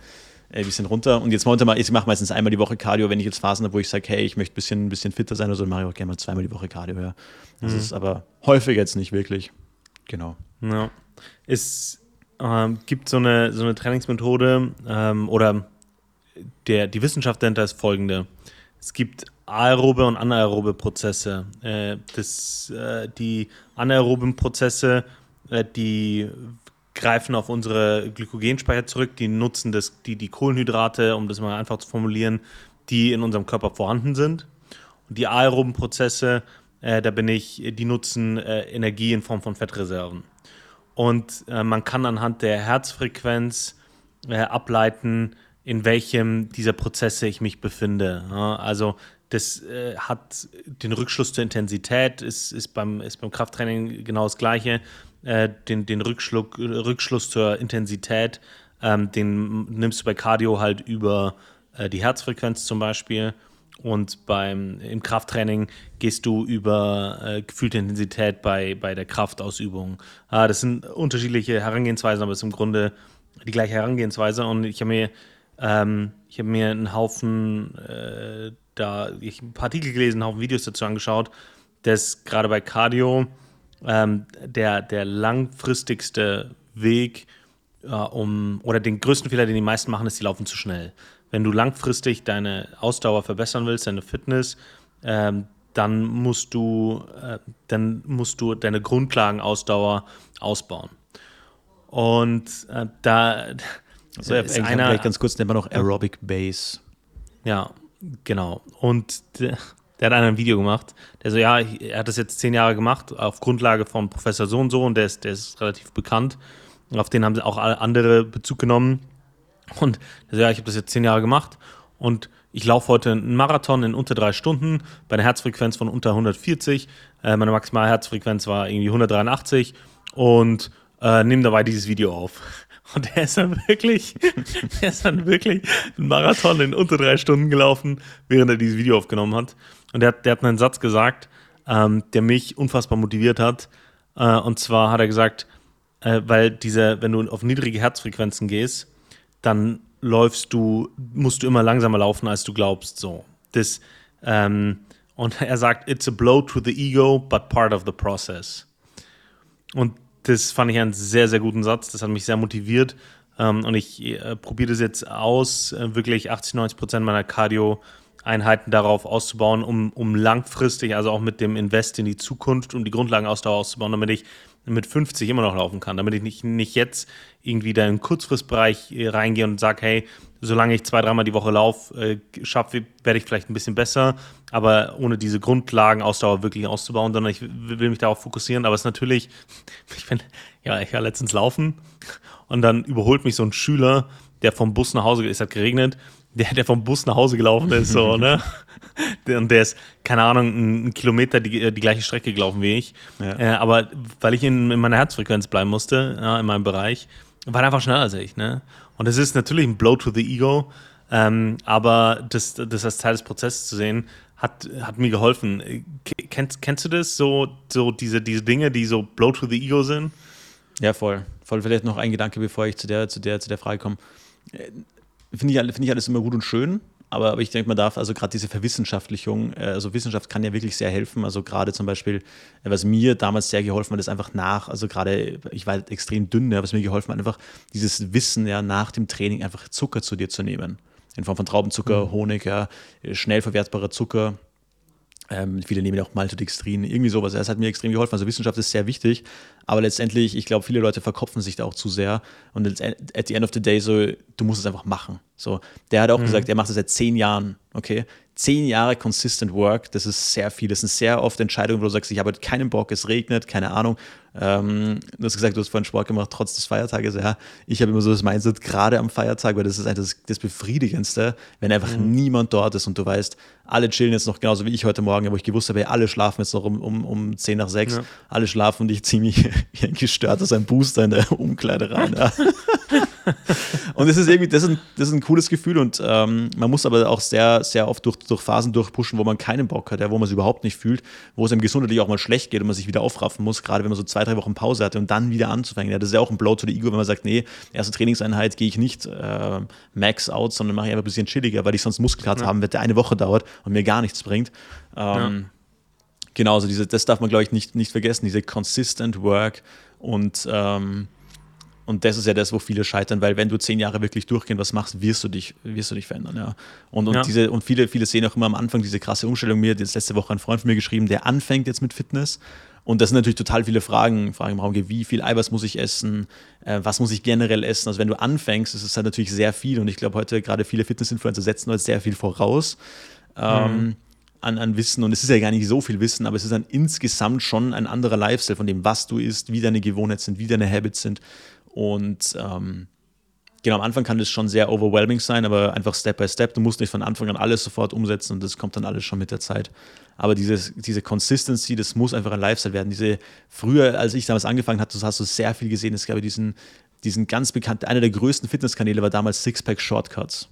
ein bisschen runter. Und jetzt momentan, ich mache meistens einmal die Woche Cardio, wenn ich jetzt Phasen habe, wo ich sage, hey, ich möchte ein bisschen, bisschen fitter sein oder so, dann mache ich auch gerne mal zweimal die Woche Cardio. Ja. Das mhm. ist aber häufig jetzt nicht wirklich. Genau. Ja. Es ähm, gibt so eine, so eine Trainingsmethode ähm, oder der, die Wissenschaft dahinter ist folgende. Es gibt aerobe und anaerobe Prozesse. Äh, das, äh, die anaeroben Prozesse, äh, die greifen auf unsere Glykogenspeicher zurück, die nutzen das, die, die Kohlenhydrate, um das mal einfach zu formulieren, die in unserem Körper vorhanden sind. Und die aeroben Prozesse, äh, da bin ich, die nutzen äh, Energie in Form von Fettreserven. Und äh, man kann anhand der Herzfrequenz äh, ableiten, in welchem dieser Prozesse ich mich befinde. Ja, also das äh, hat den Rückschluss zur Intensität, ist, ist, beim, ist beim Krafttraining genau das Gleiche äh, den, den Rückschluck, Rückschluss zur Intensität, ähm, den nimmst du bei Cardio halt über äh, die Herzfrequenz zum Beispiel. Und beim, im Krafttraining gehst du über äh, gefühlte Intensität bei, bei der Kraftausübung. Ah, das sind unterschiedliche Herangehensweisen, aber es ist im Grunde die gleiche Herangehensweise. Und ich habe mir, ähm, hab mir einen Haufen, äh, da, ich paar Artikel gelesen, einen Haufen Videos dazu angeschaut, dass gerade bei Cardio ähm, der, der langfristigste Weg, äh, um, oder den größten Fehler, den die meisten machen, ist, die laufen zu schnell. Wenn du langfristig deine Ausdauer verbessern willst, deine Fitness, ähm, dann musst du, äh, dann musst du deine Grundlagenausdauer ausbauen. Und äh, da also ist einer, vielleicht ganz kurz nennt man noch Aerobic Base. Ja, genau. Und der hat ein Video gemacht, der so, ja, er hat das jetzt zehn Jahre gemacht, auf Grundlage von Professor so und so und der ist, der ist relativ bekannt. Auf den haben sie auch andere Bezug genommen. Und er so, ja, ich habe das jetzt zehn Jahre gemacht und ich laufe heute einen Marathon in unter drei Stunden bei einer Herzfrequenz von unter 140. Äh, meine maximale Herzfrequenz war irgendwie 183 und äh, nehme dabei dieses Video auf. Und er ist dann wirklich, er ist dann wirklich einen Marathon in unter drei Stunden gelaufen, während er dieses Video aufgenommen hat. Und der, der hat einen Satz gesagt, ähm, der mich unfassbar motiviert hat. Äh, und zwar hat er gesagt, äh, weil diese, wenn du auf niedrige Herzfrequenzen gehst, dann läufst du, musst du immer langsamer laufen, als du glaubst. So. Das, ähm, und er sagt, it's a blow to the ego, but part of the process. Und das fand ich einen sehr, sehr guten Satz. Das hat mich sehr motiviert, Ähm, und ich äh, probiere das jetzt aus, äh, wirklich 80, 90 Prozent meiner Cardio-Einheiten darauf auszubauen, um, um langfristig, also auch mit dem Invest in die Zukunft, um die Grundlagenausdauer auszubauen, damit ich mit 50 immer noch laufen kann, damit ich nicht, nicht jetzt irgendwie da in den Kurzfristbereich äh, reingehe und sage, hey, solange ich zwei, dreimal die Woche laufe, äh, schaffe, werde ich vielleicht ein bisschen besser, aber ohne diese Grundlagenausdauer wirklich auszubauen, sondern ich will mich darauf fokussieren. Aber es ist natürlich, ich bin, ja, ich war letztens laufen und dann überholt mich so ein Schüler, der vom Bus nach Hause, es hat geregnet, der, der vom Bus nach Hause gelaufen ist, so, ne? Und der ist, keine Ahnung, einen Kilometer die, die gleiche Strecke gelaufen wie ich. Ja. Äh, aber weil ich in, in, meiner Herzfrequenz bleiben musste, ja, in meinem Bereich, war er einfach schneller als ich, ne? Und es ist natürlich ein Blow to the Ego, ähm, aber das, das als Teil des Prozesses zu sehen, hat, hat mir geholfen. Kennst, kennst du das, so, so diese, diese Dinge, die so Blow to the Ego sind? Ja, voll. Voll vielleicht noch ein Gedanke, bevor ich zu der, zu der, zu der Frage komme. Finde ich, find ich alles immer gut und schön, aber, aber ich denke, man darf also gerade diese Verwissenschaftlichung, äh, also Wissenschaft kann ja wirklich sehr helfen. Also gerade zum Beispiel, äh, was mir damals sehr geholfen hat, ist einfach nach, also gerade, ich war halt extrem dünn, ja, was mir geholfen hat, einfach dieses Wissen ja nach dem Training einfach Zucker zu dir zu nehmen. In Form von Traubenzucker, mhm. Honig, ja, schnell verwertbarer Zucker ähm, viele nehmen auch Maltodextrin, irgendwie sowas. Das hat mir extrem geholfen. Also Wissenschaft ist sehr wichtig, aber letztendlich, ich glaube, viele Leute verkopfen sich da auch zu sehr. Und at the end of the day, so, du musst es einfach machen. So, der hat auch mhm. gesagt, er macht das seit zehn Jahren, okay? Zehn Jahre consistent work, das ist sehr viel. Das sind sehr oft Entscheidungen, wo du sagst, ich habe keinen Bock, es regnet, keine Ahnung. Ähm, du hast gesagt, du hast vorhin Sport gemacht, trotz des Feiertages. Ja, ich habe immer so das Mindset, gerade am Feiertag, weil das ist eigentlich das, das Befriedigendste, wenn einfach mhm. niemand dort ist und du weißt, alle chillen jetzt noch genauso wie ich heute Morgen, wo ich gewusst habe, alle schlafen jetzt noch um, um, um 10 nach 6. Ja. Alle schlafen und ich ziehe mich wie ein gestörter ein Booster in der Umkleide rein. Ja. und das ist irgendwie, das ist ein, das ist ein cooles Gefühl und ähm, man muss aber auch sehr, sehr oft durch, durch Phasen durchpushen, wo man keinen Bock hat, ja, wo man es überhaupt nicht fühlt, wo es einem gesundheitlich auch mal schlecht geht und man sich wieder aufraffen muss, gerade wenn man so zwei, drei Wochen Pause hatte und dann wieder anzufangen. Ja, das ist ja auch ein Blow to the Ego, wenn man sagt, nee, erste Trainingseinheit gehe ich nicht äh, max out, sondern mache ich einfach ein bisschen chilliger, weil ich sonst Muskelkater ja. haben werde, der eine Woche dauert und mir gar nichts bringt. Ähm, ja. Genau, also diese, das darf man, glaube ich, nicht, nicht vergessen, diese consistent work und ähm, und das ist ja das, wo viele scheitern, weil wenn du zehn Jahre wirklich durchgehend was machst, wirst du dich, wirst du dich verändern. Ja. Und, und, ja. Diese, und viele, viele sehen auch immer am Anfang diese krasse Umstellung. Mir hat jetzt letzte Woche ein Freund von mir geschrieben, der anfängt jetzt mit Fitness. Und das sind natürlich total viele Fragen, Fragen im Raum, wie viel Eiweiß muss ich essen, äh, was muss ich generell essen. Also wenn du anfängst, ist es halt natürlich sehr viel. Und ich glaube, heute gerade viele Fitness-Influencer setzen heute sehr viel voraus. Ähm, mhm an, an Wissen und es ist ja gar nicht so viel Wissen, aber es ist dann insgesamt schon ein anderer Lifestyle von dem, was du isst, wie deine Gewohnheiten sind, wie deine Habits sind. Und ähm, genau, am Anfang kann das schon sehr overwhelming sein, aber einfach Step by Step. Du musst nicht von Anfang an alles sofort umsetzen und das kommt dann alles schon mit der Zeit. Aber dieses, diese Consistency, das muss einfach ein Lifestyle werden. Diese, früher, als ich damals angefangen hatte, hast du sehr viel gesehen. Es gab diesen, diesen ganz bekannten, einer der größten Fitnesskanäle war damals Sixpack Shortcuts.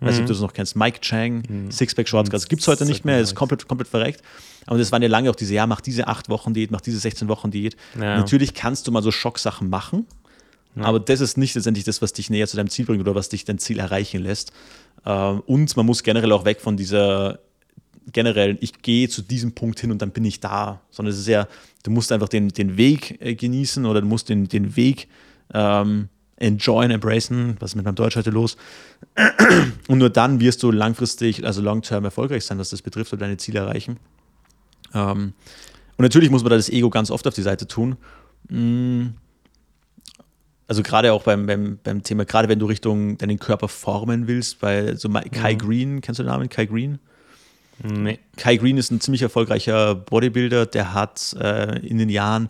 Ich weiß nicht, ob du das noch kennst. Mike Chang, mhm. Sixpack Shortcuts. Gibt es heute nicht mehr, ist komplett, komplett verreckt. Aber das waren ja lange auch diese, ja, mach diese 8 Wochen Diät, mach diese 16 Wochen Diät. Ja. Natürlich kannst du mal so Schocksachen machen, ja. aber das ist nicht letztendlich das, was dich näher zu deinem Ziel bringt oder was dich dein Ziel erreichen lässt. Ähm, und man muss generell auch weg von dieser generell, ich gehe zu diesem Punkt hin und dann bin ich da, sondern es ist ja, du musst einfach den, den Weg äh, genießen oder du musst den, den Weg ähm, enjoyen, embracen, was ist mit meinem Deutsch heute los? Und nur dann wirst du langfristig, also long-term erfolgreich sein, was das betrifft oder deine Ziele erreichen. Ähm, und natürlich muss man da das Ego ganz oft auf die Seite tun. Also gerade auch beim, beim, beim Thema, gerade wenn du Richtung deinen Körper formen willst, bei so Kai mhm. Green, kennst du den Namen Kai Green? Nee. Kai Green ist ein ziemlich erfolgreicher Bodybuilder, der hat äh, in den Jahren,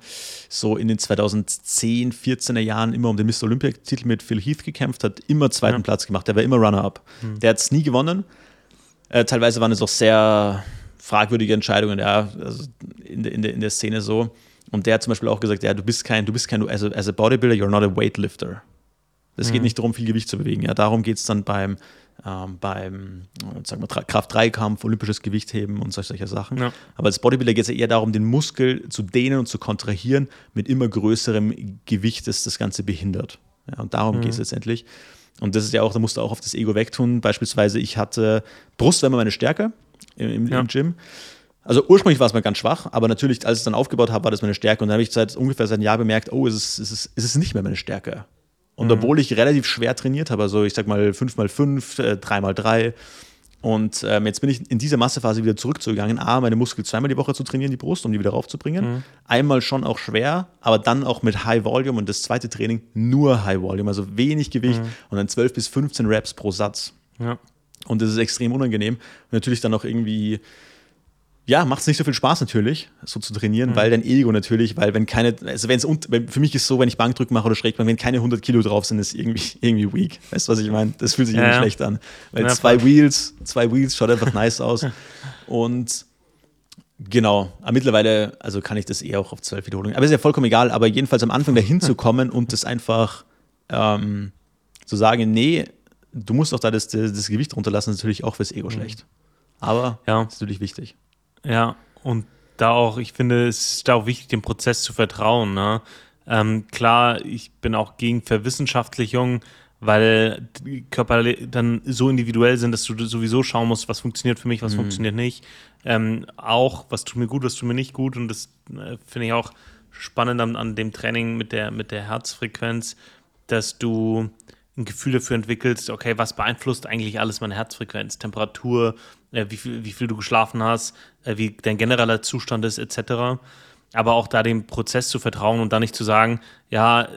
so in den 2010, 14er Jahren immer um den Mr. Olympia-Titel mit Phil Heath gekämpft, hat immer zweiten ja. Platz gemacht, der war immer Runner-up. Mhm. Der hat es nie gewonnen. Äh, teilweise waren es auch sehr fragwürdige Entscheidungen, ja, also in, in, in der Szene so. Und der hat zum Beispiel auch gesagt, ja, du bist kein, du bist kein, as a, as a Bodybuilder, you're not a weightlifter. Es mhm. geht nicht darum, viel Gewicht zu bewegen. Ja, darum geht es dann beim ähm, beim sagen wir, Kraft-3-Kampf, olympisches Gewichtheben und solche, solche Sachen. Ja. Aber als Bodybuilder geht es ja eher darum, den Muskel zu dehnen und zu kontrahieren mit immer größerem Gewicht, das das Ganze behindert. Ja, und darum mhm. geht es letztendlich. Und das ist ja auch, da musst du auch auf das Ego wegtun. Beispielsweise, ich hatte Brust war immer meine Stärke im, im, ja. im Gym. Also ursprünglich war es mal ganz schwach, aber natürlich, als ich es dann aufgebaut habe, war das meine Stärke. Und dann habe ich seit ungefähr seit einem Jahr bemerkt, oh, es ist, es ist, es ist nicht mehr meine Stärke. Und mhm. obwohl ich relativ schwer trainiert habe, also ich sag mal 5x5, äh, 3x3, und ähm, jetzt bin ich in dieser Massephase wieder zurückzugegangen. A, meine Muskeln zweimal die Woche zu trainieren, die Brust, um die wieder raufzubringen. Mhm. Einmal schon auch schwer, aber dann auch mit High Volume und das zweite Training nur High Volume, also wenig Gewicht mhm. und dann 12 bis 15 Reps pro Satz. Ja. Und das ist extrem unangenehm. Und natürlich dann auch irgendwie ja, macht es nicht so viel Spaß natürlich, so zu trainieren, mhm. weil dein Ego natürlich, weil wenn keine, also wenn es, für mich ist so, wenn ich Bankdrücken mache oder Schrägbank, wenn keine 100 Kilo drauf sind, ist irgendwie, irgendwie weak. Weißt du, was ich meine? Das fühlt sich ja, irgendwie ja. schlecht an. Weil ja, zwei voll. Wheels, zwei Wheels schaut einfach nice aus. Und genau, aber mittlerweile, also kann ich das eher auch auf zwölf Wiederholungen. Aber ist ja vollkommen egal, aber jedenfalls am Anfang dahin zu kommen und das einfach ähm, zu sagen, nee, du musst doch da das, das, das Gewicht runterlassen, ist natürlich auch fürs Ego mhm. schlecht. Aber ja. ist natürlich wichtig. Ja, und da auch, ich finde, es ist da auch wichtig, dem Prozess zu vertrauen. Ne? Ähm, klar, ich bin auch gegen Verwissenschaftlichung, weil die Körper dann so individuell sind, dass du sowieso schauen musst, was funktioniert für mich, was mhm. funktioniert nicht. Ähm, auch, was tut mir gut, was tut mir nicht gut. Und das äh, finde ich auch spannend an, an, dem Training mit der, mit der Herzfrequenz, dass du ein Gefühl dafür entwickelst, okay, was beeinflusst eigentlich alles meine Herzfrequenz, Temperatur, äh, wie, viel, wie viel du geschlafen hast, äh, wie dein genereller Zustand ist, etc. Aber auch da dem Prozess zu vertrauen und da nicht zu sagen, ja, äh,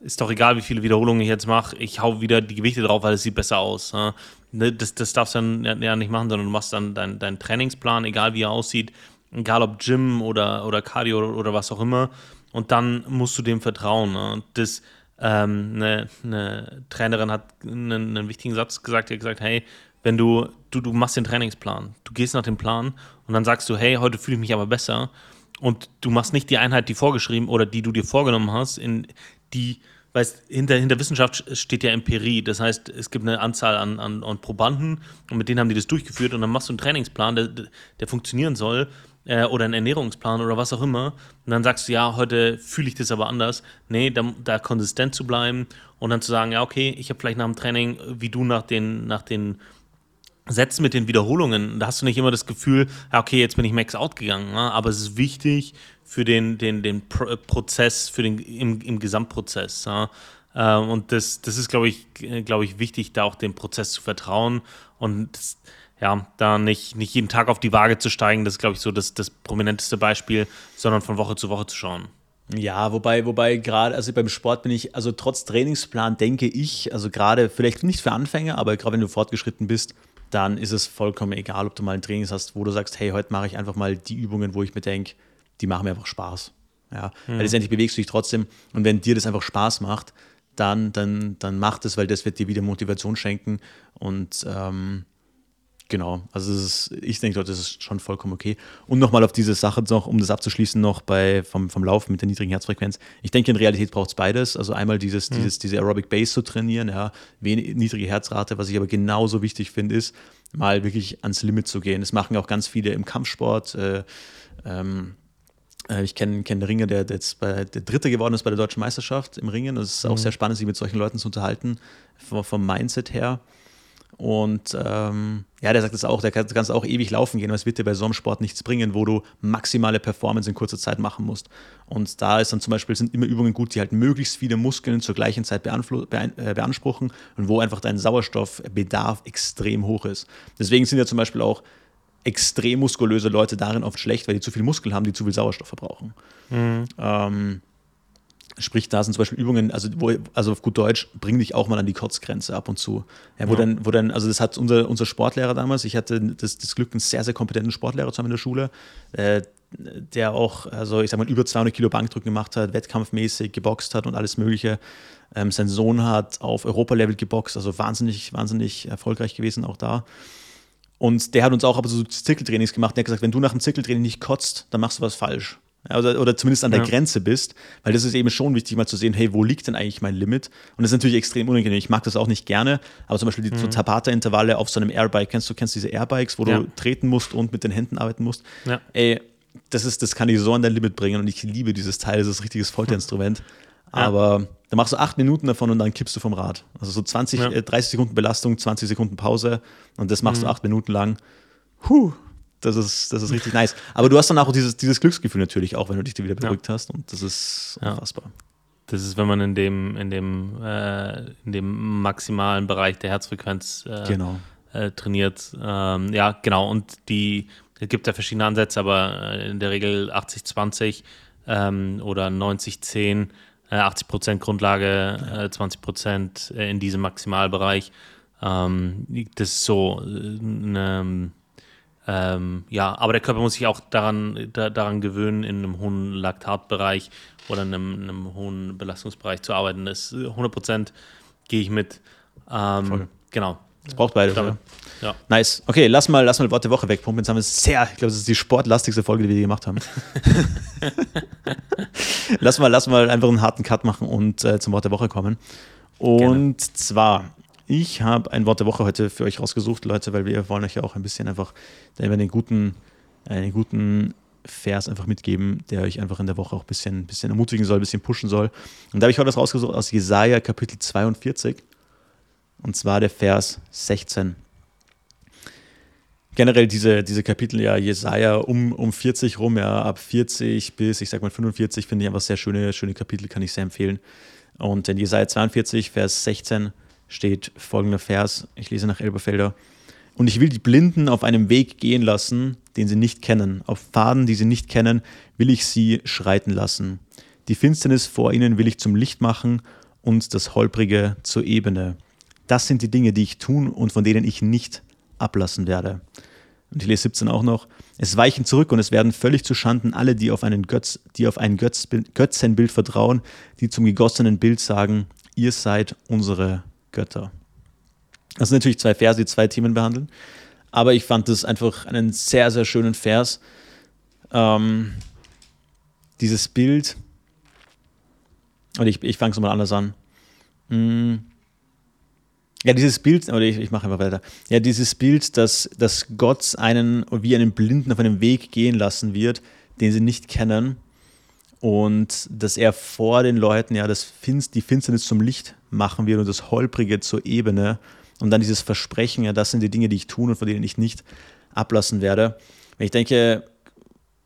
ist doch egal, wie viele Wiederholungen ich jetzt mache, ich hau wieder die Gewichte drauf, weil es sieht besser aus. Ne? Das, das darfst du dann ja nicht machen, sondern du machst dann deinen dein Trainingsplan, egal wie er aussieht, egal ob Gym oder, oder Cardio oder, was auch immer. Und dann musst du dem vertrauen. Ne? Und das ähm, eine, eine, Trainerin hat einen, einen, wichtigen Satz gesagt, die hat gesagt, hey, wenn du, du, du machst den Trainingsplan, du gehst nach dem Plan und dann sagst du, hey, heute fühle ich mich aber besser. Und du machst nicht die Einheit, die vorgeschrieben oder die du dir vorgenommen hast, in die, weißt, hinter, hinter Wissenschaft steht ja Empirie, das heißt, es gibt eine Anzahl an, an, an Probanden und mit denen haben die das durchgeführt und dann machst du einen Trainingsplan, der, der funktionieren soll äh, oder einen Ernährungsplan oder was auch immer. Und dann sagst du, ja, heute fühle ich das aber anders. Nee, da, da konsistent zu bleiben und dann zu sagen, ja, okay, ich habe vielleicht nach dem Training, wie du nach den, nach den Sätzen mit den Wiederholungen, da hast du nicht immer das Gefühl, ja, okay, jetzt bin ich max out gegangen. Ne? Aber es ist wichtig für den, den, den Pro Prozess, für den, im, im Gesamtprozess. Ja? Ähm, und das, das ist, glaube ich, glaube ich, wichtig, da auch dem Prozess zu vertrauen und das, ja, da nicht, nicht jeden Tag auf die Waage zu steigen, das ist, glaube ich, so das, das prominenteste Beispiel, sondern von Woche zu Woche zu schauen. Ja, wobei, wobei gerade, also beim Sport bin ich, also trotz Trainingsplan denke ich, also gerade vielleicht nicht für Anfänger, aber gerade wenn du fortgeschritten bist, dann ist es vollkommen egal, ob du mal ein Training hast, wo du sagst, hey, heute mache ich einfach mal die Übungen, wo ich mir denke, die machen mir einfach Spaß. Ja, mhm. weil letztendlich bewegst du dich trotzdem und wenn dir das einfach Spaß macht, dann, dann, dann mach das, weil das wird dir wieder Motivation schenken und ähm, Genau, also ist, ich denke, das ist schon vollkommen okay. Und nochmal auf diese Sache noch, um das abzuschließen, noch bei, vom, vom Laufen mit der niedrigen Herzfrequenz. Ich denke, in Realität braucht es beides. Also einmal dieses, mhm. dieses, diese Aerobic Base zu trainieren, ja, wenig, niedrige Herzrate, was ich aber genauso wichtig finde, ist, mal wirklich ans Limit zu gehen. Das machen auch ganz viele im Kampfsport. Äh, ähm, äh, ich kenne kenn Ringer, der, der jetzt bei, der Dritte geworden ist bei der Deutschen Meisterschaft im Ringen. Das ist mhm. auch sehr spannend, sich mit solchen Leuten zu unterhalten, vom, vom Mindset her. Und ähm, ja, der sagt es auch, der kann, kannst auch ewig laufen gehen, aber es wird dir bei so einem Sport nichts bringen, wo du maximale Performance in kurzer Zeit machen musst. Und da ist dann zum Beispiel, sind immer Übungen gut, die halt möglichst viele Muskeln zur gleichen Zeit äh, beanspruchen und wo einfach dein Sauerstoffbedarf extrem hoch ist. Deswegen sind ja zum Beispiel auch extrem muskulöse Leute darin oft schlecht, weil die zu viel Muskeln haben, die zu viel Sauerstoff verbrauchen. Mhm. Ähm, Sprich, da sind zum Beispiel Übungen, also, wo, also auf gut Deutsch, bring dich auch mal an die Kurzgrenze ab und zu. Ja, wo, ja. Dann, wo dann, also das hat unser, unser Sportlehrer damals, ich hatte das, das Glück, einen sehr, sehr kompetenten Sportlehrer zu haben in der Schule, äh, der auch, also ich sag mal, über 200 Kilo Bankdrücken gemacht hat, wettkampfmäßig geboxt hat und alles Mögliche. Ähm, sein Sohn hat auf Europa-Level geboxt, also wahnsinnig, wahnsinnig erfolgreich gewesen auch da. Und der hat uns auch aber so Zirkeltrainings gemacht. Der hat gesagt, wenn du nach dem Zirkeltraining nicht kotzt, dann machst du was falsch. Oder, oder zumindest an der ja. Grenze bist, weil das ist eben schon wichtig, mal zu sehen, hey, wo liegt denn eigentlich mein Limit? Und das ist natürlich extrem unangenehm. Ich mag das auch nicht gerne, aber zum Beispiel die mhm. so Tabata-Intervalle auf so einem Airbike, kennst du, kennst diese Airbikes, wo ja. du treten musst und mit den Händen arbeiten musst? Ja. Ey, das, ist, das kann dich so an dein Limit bringen und ich liebe dieses Teil, das ist ein richtiges Folterinstrument. Aber da machst du acht Minuten davon und dann kippst du vom Rad. Also so 20, äh, 30 Sekunden Belastung, 20 Sekunden Pause und das machst mhm. du acht Minuten lang. Puh, das ist, das ist richtig nice. Aber du hast dann auch dieses, dieses Glücksgefühl natürlich auch, wenn du dich wieder beruhigt ja. hast. Und das ist unfassbar. Das ist, wenn man in dem, in dem, äh, in dem maximalen Bereich der Herzfrequenz äh, genau. äh, trainiert. Ähm, ja, genau. Und die, es gibt ja verschiedene Ansätze, aber äh, in der Regel 80-20 ähm, oder 90-10, 80% äh, Grundlage, 20% äh, in diesem Maximalbereich. Ähm, das ist so eine ähm, ja, aber der Körper muss sich auch daran, da, daran gewöhnen, in einem hohen Laktatbereich oder in einem, einem hohen Belastungsbereich zu arbeiten. Das 100% gehe ich mit. Ähm, genau. Es braucht beide. Ja. Nice. Okay, lass mal, lass mal Wort der Woche wegpumpen. Jetzt haben wir sehr, ich glaube, das ist die sportlastigste Folge, die wir gemacht haben. lass, mal, lass mal einfach einen harten Cut machen und äh, zum Wort der Woche kommen. Und Gerne. zwar ich habe ein Wort der Woche heute für euch rausgesucht, Leute, weil wir wollen euch ja auch ein bisschen einfach einen guten, einen guten Vers einfach mitgeben, der euch einfach in der Woche auch ein bisschen, bisschen ermutigen soll, ein bisschen pushen soll. Und da habe ich heute was rausgesucht aus Jesaja Kapitel 42. Und zwar der Vers 16. Generell diese, diese Kapitel, ja, Jesaja um, um 40 rum, ja, ab 40 bis, ich sag mal 45, finde ich einfach sehr schöne, schöne Kapitel, kann ich sehr empfehlen. Und in Jesaja 42, Vers 16 steht folgender Vers, ich lese nach Elberfelder. Und ich will die Blinden auf einem Weg gehen lassen, den sie nicht kennen. Auf Pfaden, die sie nicht kennen, will ich sie schreiten lassen. Die Finsternis vor ihnen will ich zum Licht machen und das Holprige zur Ebene. Das sind die Dinge, die ich tun und von denen ich nicht ablassen werde. Und ich lese 17 auch noch. Es weichen zurück und es werden völlig zu Schanden alle, die auf, einen Götz, die auf ein Götz, Götzenbild vertrauen, die zum gegossenen Bild sagen, ihr seid unsere Götter. Das sind natürlich zwei Verse, die zwei Themen behandeln. Aber ich fand das einfach einen sehr, sehr schönen Vers. Ähm, dieses Bild, und ich, ich fange es mal anders an. Hm. Ja, dieses Bild, oder ich, ich mache einfach weiter. Ja, dieses Bild, dass, dass Gott einen wie einen Blinden auf einem Weg gehen lassen wird, den sie nicht kennen und dass er vor den Leuten ja das Finst, die Finsternis zum Licht machen wird und das Holprige zur Ebene und dann dieses Versprechen, ja, das sind die Dinge, die ich tun und von denen ich nicht ablassen werde. Ich denke,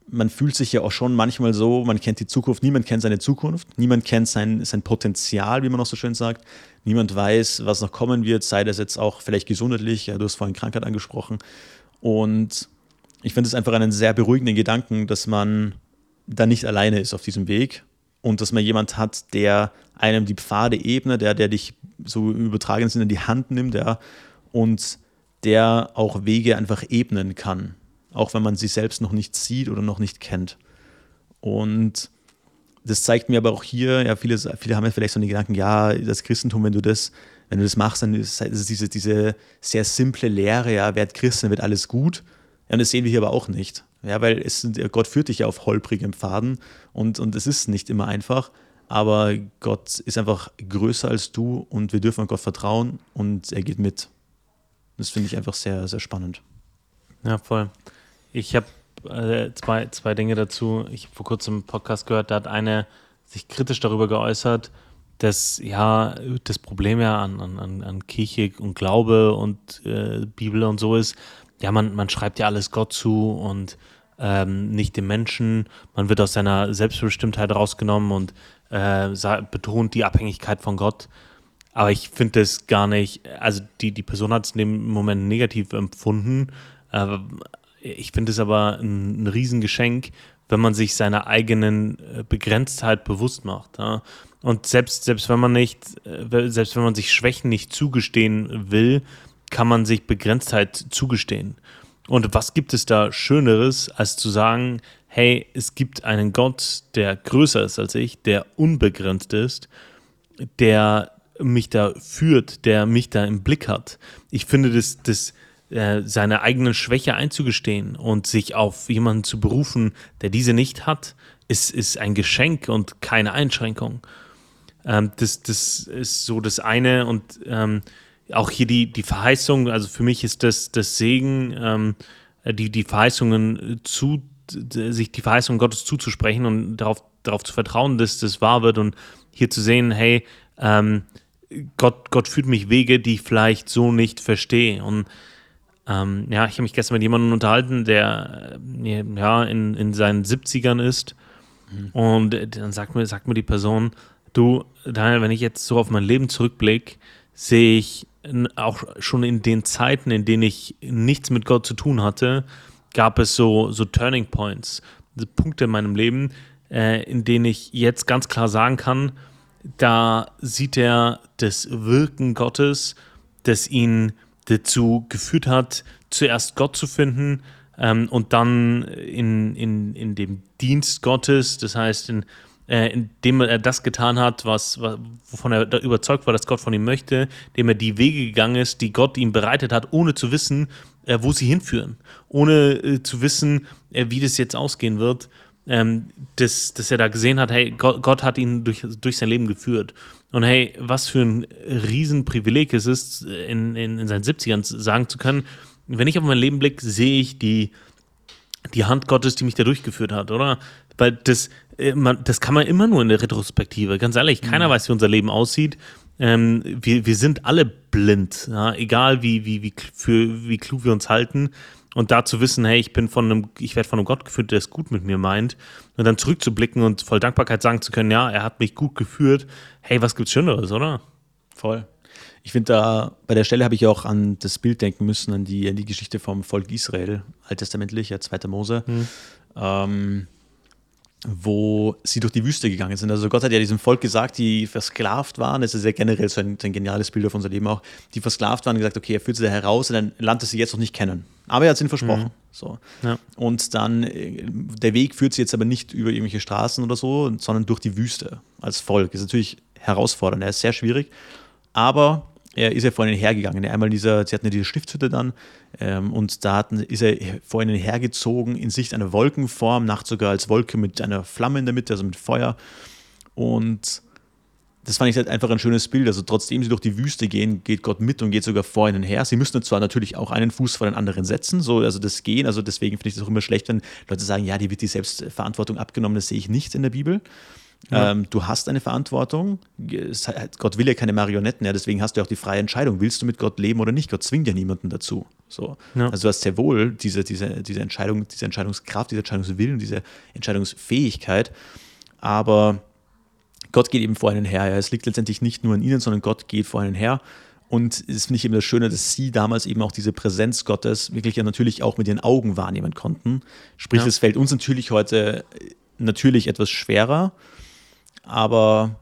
man fühlt sich ja auch schon manchmal so, man kennt die Zukunft, niemand kennt seine Zukunft, niemand kennt sein, sein Potenzial, wie man auch so schön sagt, niemand weiß, was noch kommen wird, sei das jetzt auch vielleicht gesundheitlich, ja, du hast vorhin Krankheit angesprochen und ich finde es einfach einen sehr beruhigenden Gedanken, dass man da nicht alleine ist auf diesem Weg und dass man jemand hat, der einem die Pfade ebnet, der, der dich so im übertragenen Sinne in die Hand nimmt, ja, und der auch Wege einfach ebnen kann, auch wenn man sie selbst noch nicht sieht oder noch nicht kennt. Und das zeigt mir aber auch hier, ja, viele, viele haben ja vielleicht so den Gedanken, ja, das Christentum, wenn du das, wenn du das machst, dann ist es diese, diese sehr simple Lehre, ja, werd Christ, dann wird alles gut. Ja, und das sehen wir hier aber auch nicht. Ja, weil es, Gott führt dich ja auf holprigem Pfaden und, und es ist nicht immer einfach. Aber Gott ist einfach größer als du und wir dürfen Gott vertrauen und er geht mit. Das finde ich einfach sehr, sehr spannend. Ja, voll. Ich habe äh, zwei, zwei Dinge dazu. Ich habe vor kurzem einen Podcast gehört, da hat eine sich kritisch darüber geäußert, dass ja das Problem ja an, an, an Kirche und Glaube und äh, Bibel und so ist, ja, man, man schreibt ja alles Gott zu und ähm, nicht dem Menschen. Man wird aus seiner Selbstbestimmtheit rausgenommen und äh, betont die Abhängigkeit von Gott. Aber ich finde das gar nicht, also die, die Person hat es in dem Moment negativ empfunden. Äh, ich finde es aber ein, ein Riesengeschenk, wenn man sich seiner eigenen äh, Begrenztheit bewusst macht. Ja? Und selbst, selbst wenn man nicht, äh, selbst wenn man sich Schwächen nicht zugestehen will, kann man sich Begrenztheit zugestehen. Und was gibt es da Schöneres, als zu sagen, hey, es gibt einen Gott, der größer ist als ich, der unbegrenzt ist, der mich da führt, der mich da im Blick hat. Ich finde, das, das, äh, seine eigenen Schwäche einzugestehen und sich auf jemanden zu berufen, der diese nicht hat, ist, ist ein Geschenk und keine Einschränkung. Ähm, das, das ist so das eine und ähm, auch hier die, die Verheißung, also für mich ist das, das Segen, ähm, die, die Verheißungen zu, sich die Verheißung Gottes zuzusprechen und darauf, darauf zu vertrauen, dass das wahr wird und hier zu sehen, hey, ähm, Gott, Gott führt mich Wege, die ich vielleicht so nicht verstehe. Und ähm, ja, ich habe mich gestern mit jemandem unterhalten, der äh, ja in, in seinen 70ern ist. Mhm. Und dann sagt mir, sagt mir die Person, Du, Daniel, wenn ich jetzt so auf mein Leben zurückblicke, sehe ich auch schon in den Zeiten, in denen ich nichts mit Gott zu tun hatte, gab es so, so Turning Points, Punkte in meinem Leben, äh, in denen ich jetzt ganz klar sagen kann, da sieht er das Wirken Gottes, das ihn dazu geführt hat, zuerst Gott zu finden ähm, und dann in, in, in dem Dienst Gottes, das heißt, in, äh, indem er das getan hat, was, wovon er überzeugt war, dass Gott von ihm möchte, indem er die Wege gegangen ist, die Gott ihm bereitet hat, ohne zu wissen, äh, wo sie hinführen, ohne äh, zu wissen, äh, wie das jetzt ausgehen wird, ähm, dass, dass er da gesehen hat, hey, Gott, Gott hat ihn durch, durch sein Leben geführt. Und hey, was für ein Riesenprivileg es ist, in, in, in seinen 70ern sagen zu können, wenn ich auf mein Leben blicke, sehe ich die, die Hand Gottes, die mich da durchgeführt hat, oder? Weil das, äh, man, das kann man immer nur in der Retrospektive. Ganz ehrlich, keiner mhm. weiß, wie unser Leben aussieht. Ähm, wir, wir sind alle blind, ja? egal wie, wie, wie, für, wie klug wir uns halten. Und da zu wissen, hey, ich bin von einem, ich werde von einem Gott geführt, der es gut mit mir meint. Und dann zurückzublicken und voll Dankbarkeit sagen zu können, ja, er hat mich gut geführt. Hey, was gibt's Schöneres, oder? Voll. Ich finde da, bei der Stelle habe ich auch an das Bild denken müssen, an die, an die Geschichte vom Volk Israel, alttestamentlich, ja, 2. Mose. Hm. Ähm, wo sie durch die Wüste gegangen sind. Also Gott hat ja diesem Volk gesagt, die versklavt waren, das ist ja generell so ein, ein geniales Bild auf unser Leben auch, die versklavt waren und gesagt, okay, er führt sie da heraus in ein Land, das sie jetzt noch nicht kennen. Aber er hat es ihnen versprochen. Mhm. So. Ja. Und dann, äh, der Weg führt sie jetzt aber nicht über irgendwelche Straßen oder so, sondern durch die Wüste als Volk. Das ist natürlich herausfordernd, er ist sehr schwierig, aber er ist ja vor ihnen hergegangen. Einmal dieser, sie hatten ja diese Stiftshütte dann ähm, und da hatten, ist er vor ihnen hergezogen in Sicht einer Wolkenform, nachts sogar als Wolke mit einer Flamme in der Mitte, also mit Feuer. Und das fand ich halt einfach ein schönes Bild. Also trotzdem sie durch die Wüste gehen, geht Gott mit und geht sogar vor ihnen her. Sie müssen zwar natürlich auch einen Fuß vor den anderen setzen, so, also das Gehen. Also deswegen finde ich es auch immer schlecht, wenn Leute sagen, ja, die wird die Selbstverantwortung abgenommen. Das sehe ich nicht in der Bibel. Ja. Ähm, du hast eine Verantwortung. Gott will ja keine Marionetten, ja, deswegen hast du auch die freie Entscheidung. Willst du mit Gott leben oder nicht? Gott zwingt ja niemanden dazu. So. Ja. Also du hast sehr wohl diese, diese, diese Entscheidung, diese Entscheidungskraft, diese Entscheidungswillen, diese Entscheidungsfähigkeit. Aber Gott geht eben vor ihnen her. Ja. Es liegt letztendlich nicht nur an ihnen, sondern Gott geht vor ihnen her. Und es finde ich eben das Schöne, dass sie damals eben auch diese Präsenz Gottes wirklich ja natürlich auch mit ihren Augen wahrnehmen konnten. Sprich, es fällt uns natürlich heute natürlich etwas schwerer, aber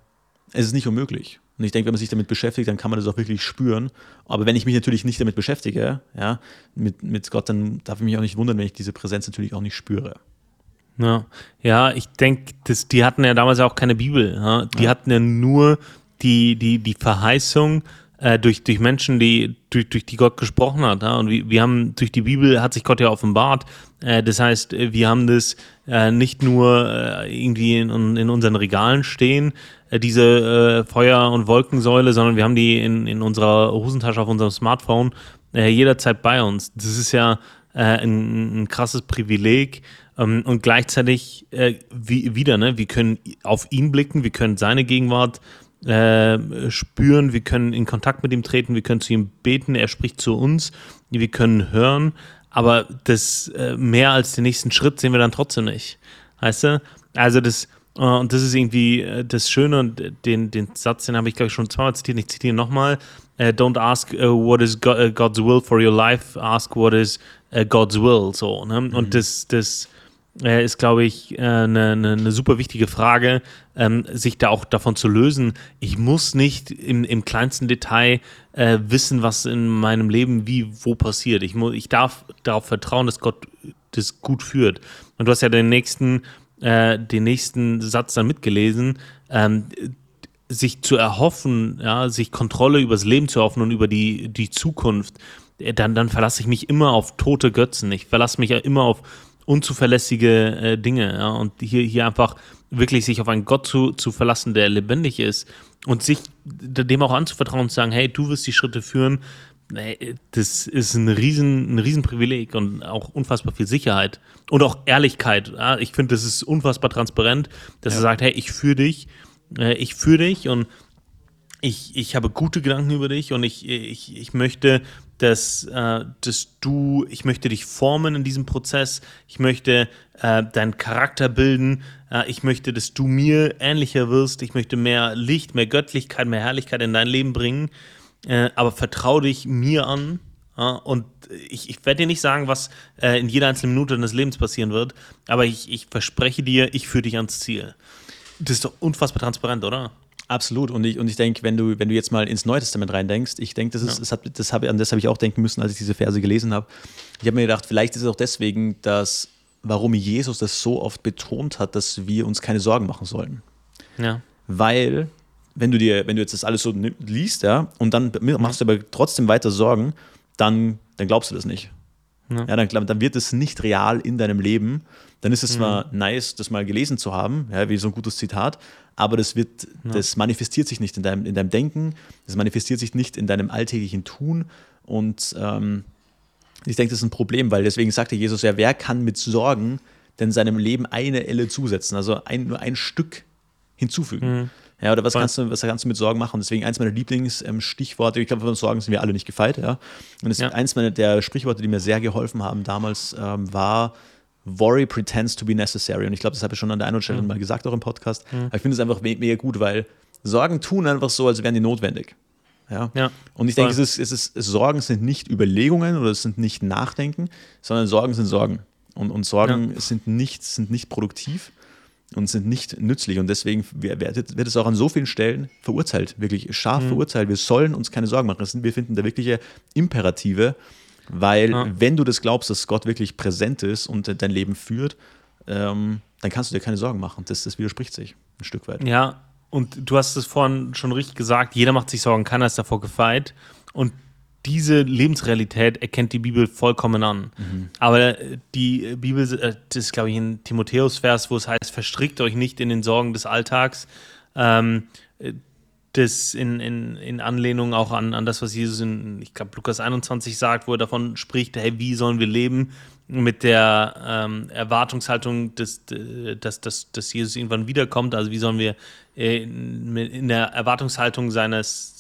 es ist nicht unmöglich. Und ich denke, wenn man sich damit beschäftigt, dann kann man das auch wirklich spüren. Aber wenn ich mich natürlich nicht damit beschäftige, ja, mit, mit Gott, dann darf ich mich auch nicht wundern, wenn ich diese Präsenz natürlich auch nicht spüre. Ja, ja ich denke, die hatten ja damals auch keine Bibel. Ja? Die ja. hatten ja nur die, die, die Verheißung äh, durch, durch Menschen, die, durch, durch die Gott gesprochen hat. Ja? Und wir, wir haben durch die Bibel hat sich Gott ja offenbart. Äh, das heißt, wir haben das äh, nicht nur äh, irgendwie in, in unseren Regalen stehen, äh, diese äh, Feuer- und Wolkensäule, sondern wir haben die in, in unserer Hosentasche auf unserem Smartphone jederzeit bei uns. Das ist ja ein, ein krasses Privileg. Ähm, und gleichzeitig wie, wieder, ne, wir können auf ihn blicken, wir können seine Gegenwart äh, spüren, wir können in Kontakt mit ihm treten, wir können zu ihm beten, er spricht zu uns, wir können hören, aber das äh, mehr als den nächsten Schritt sehen wir dann trotzdem nicht. Weißt du? Also das, äh, und das ist irgendwie äh, das Schöne und den, den Satz, den habe ich glaube ich schon zweimal zitiert, ich zitiere nochmal. Uh, don't ask uh, what is God's will for your life, ask what is God's will. So, ne? Mhm. Und das, das ist, glaube ich, eine, eine, eine, super wichtige Frage, ähm, sich da auch davon zu lösen. Ich muss nicht im, im kleinsten Detail äh, wissen, was in meinem Leben wie wo passiert. Ich, muss, ich darf darauf vertrauen, dass Gott das gut führt. Und du hast ja den nächsten, äh, den nächsten Satz dann mitgelesen. Ähm, sich zu erhoffen, ja, sich Kontrolle über das Leben zu erhoffen und über die, die Zukunft, äh, dann, dann verlasse ich mich immer auf tote Götzen. Ich verlasse mich ja immer auf unzuverlässige äh, Dinge. Ja? Und hier, hier einfach wirklich sich auf einen Gott zu, zu verlassen, der lebendig ist und sich dem auch anzuvertrauen und zu sagen, hey, du wirst die Schritte führen, das ist ein riesen, ein riesen und auch unfassbar viel Sicherheit und auch Ehrlichkeit. Ja? Ich finde, das ist unfassbar transparent, dass ja. er sagt, hey, ich führe dich, äh, ich führe dich und ich, ich habe gute Gedanken über dich und ich, ich, ich möchte dass, äh, dass du, ich möchte dich formen in diesem Prozess, ich möchte äh, deinen Charakter bilden, äh, ich möchte, dass du mir ähnlicher wirst, ich möchte mehr Licht, mehr Göttlichkeit, mehr Herrlichkeit in dein Leben bringen, äh, aber vertraue dich mir an. und ich, ich werde dir nicht sagen, was äh, in jeder einzelnen Minute deines Lebens passieren wird, aber ich, ich verspreche dir, ich führe dich ans Ziel. Das ist doch unfassbar transparent, oder? Absolut. Und ich, und ich denke, wenn du, wenn du jetzt mal ins Neue Testament reindenkst, ich denke, das ist, ja. das hab, das hab, an das habe ich auch denken müssen, als ich diese Verse gelesen habe. Ich habe mir gedacht, vielleicht ist es auch deswegen, dass, warum Jesus das so oft betont hat, dass wir uns keine Sorgen machen sollen. Ja. Weil, wenn du dir, wenn du jetzt das alles so liest, ja, und dann machst du aber trotzdem weiter Sorgen, dann, dann glaubst du das nicht. Ja, ja dann, dann wird es nicht real in deinem Leben. Dann ist es mhm. zwar nice, das mal gelesen zu haben, ja, wie so ein gutes Zitat, aber das wird, ja. das manifestiert sich nicht in deinem, in deinem Denken, das manifestiert sich nicht in deinem alltäglichen Tun und ähm, ich denke, das ist ein Problem, weil deswegen sagte Jesus ja, wer kann mit Sorgen denn seinem Leben eine Elle zusetzen, also ein, nur ein Stück hinzufügen. Mhm. Ja, oder was kannst, du, was kannst du mit Sorgen machen? Deswegen eins meiner Lieblingsstichworte, ich glaube, von Sorgen sind wir alle nicht gefeit, ja. Und ja. eins meiner der Sprichworte, die mir sehr geholfen haben damals, ähm, war, Worry pretends to be necessary. Und ich glaube, das habe ich schon an der einen oder anderen Stelle mhm. mal gesagt, auch im Podcast. Mhm. Aber ich finde es einfach mega gut, weil Sorgen tun einfach so, als wären die notwendig. Ja. ja und ich denke, es ist, es ist, Sorgen sind nicht Überlegungen oder es sind nicht Nachdenken, sondern Sorgen sind Sorgen. Und, und Sorgen ja. sind, nicht, sind nicht produktiv und sind nicht nützlich. Und deswegen wird, wird es auch an so vielen Stellen verurteilt, wirklich scharf mhm. verurteilt. Wir sollen uns keine Sorgen machen. Wir finden da wirkliche Imperative weil ja. wenn du das glaubst, dass Gott wirklich präsent ist und dein Leben führt, ähm, dann kannst du dir keine Sorgen machen. Das, das widerspricht sich ein Stück weit. Ja, und du hast es vorhin schon richtig gesagt, jeder macht sich Sorgen, keiner ist davor gefeit. Und diese Lebensrealität erkennt die Bibel vollkommen an. Mhm. Aber die Bibel, äh, das ist, glaube ich, ein Timotheus-Vers, wo es heißt, verstrickt euch nicht in den Sorgen des Alltags. Ähm, das in, in, in Anlehnung auch an, an das, was Jesus in, ich glaube, Lukas 21 sagt, wo er davon spricht, hey, wie sollen wir leben mit der ähm, Erwartungshaltung, dass, dass, dass, dass Jesus irgendwann wiederkommt, also wie sollen wir in, in der Erwartungshaltung seines,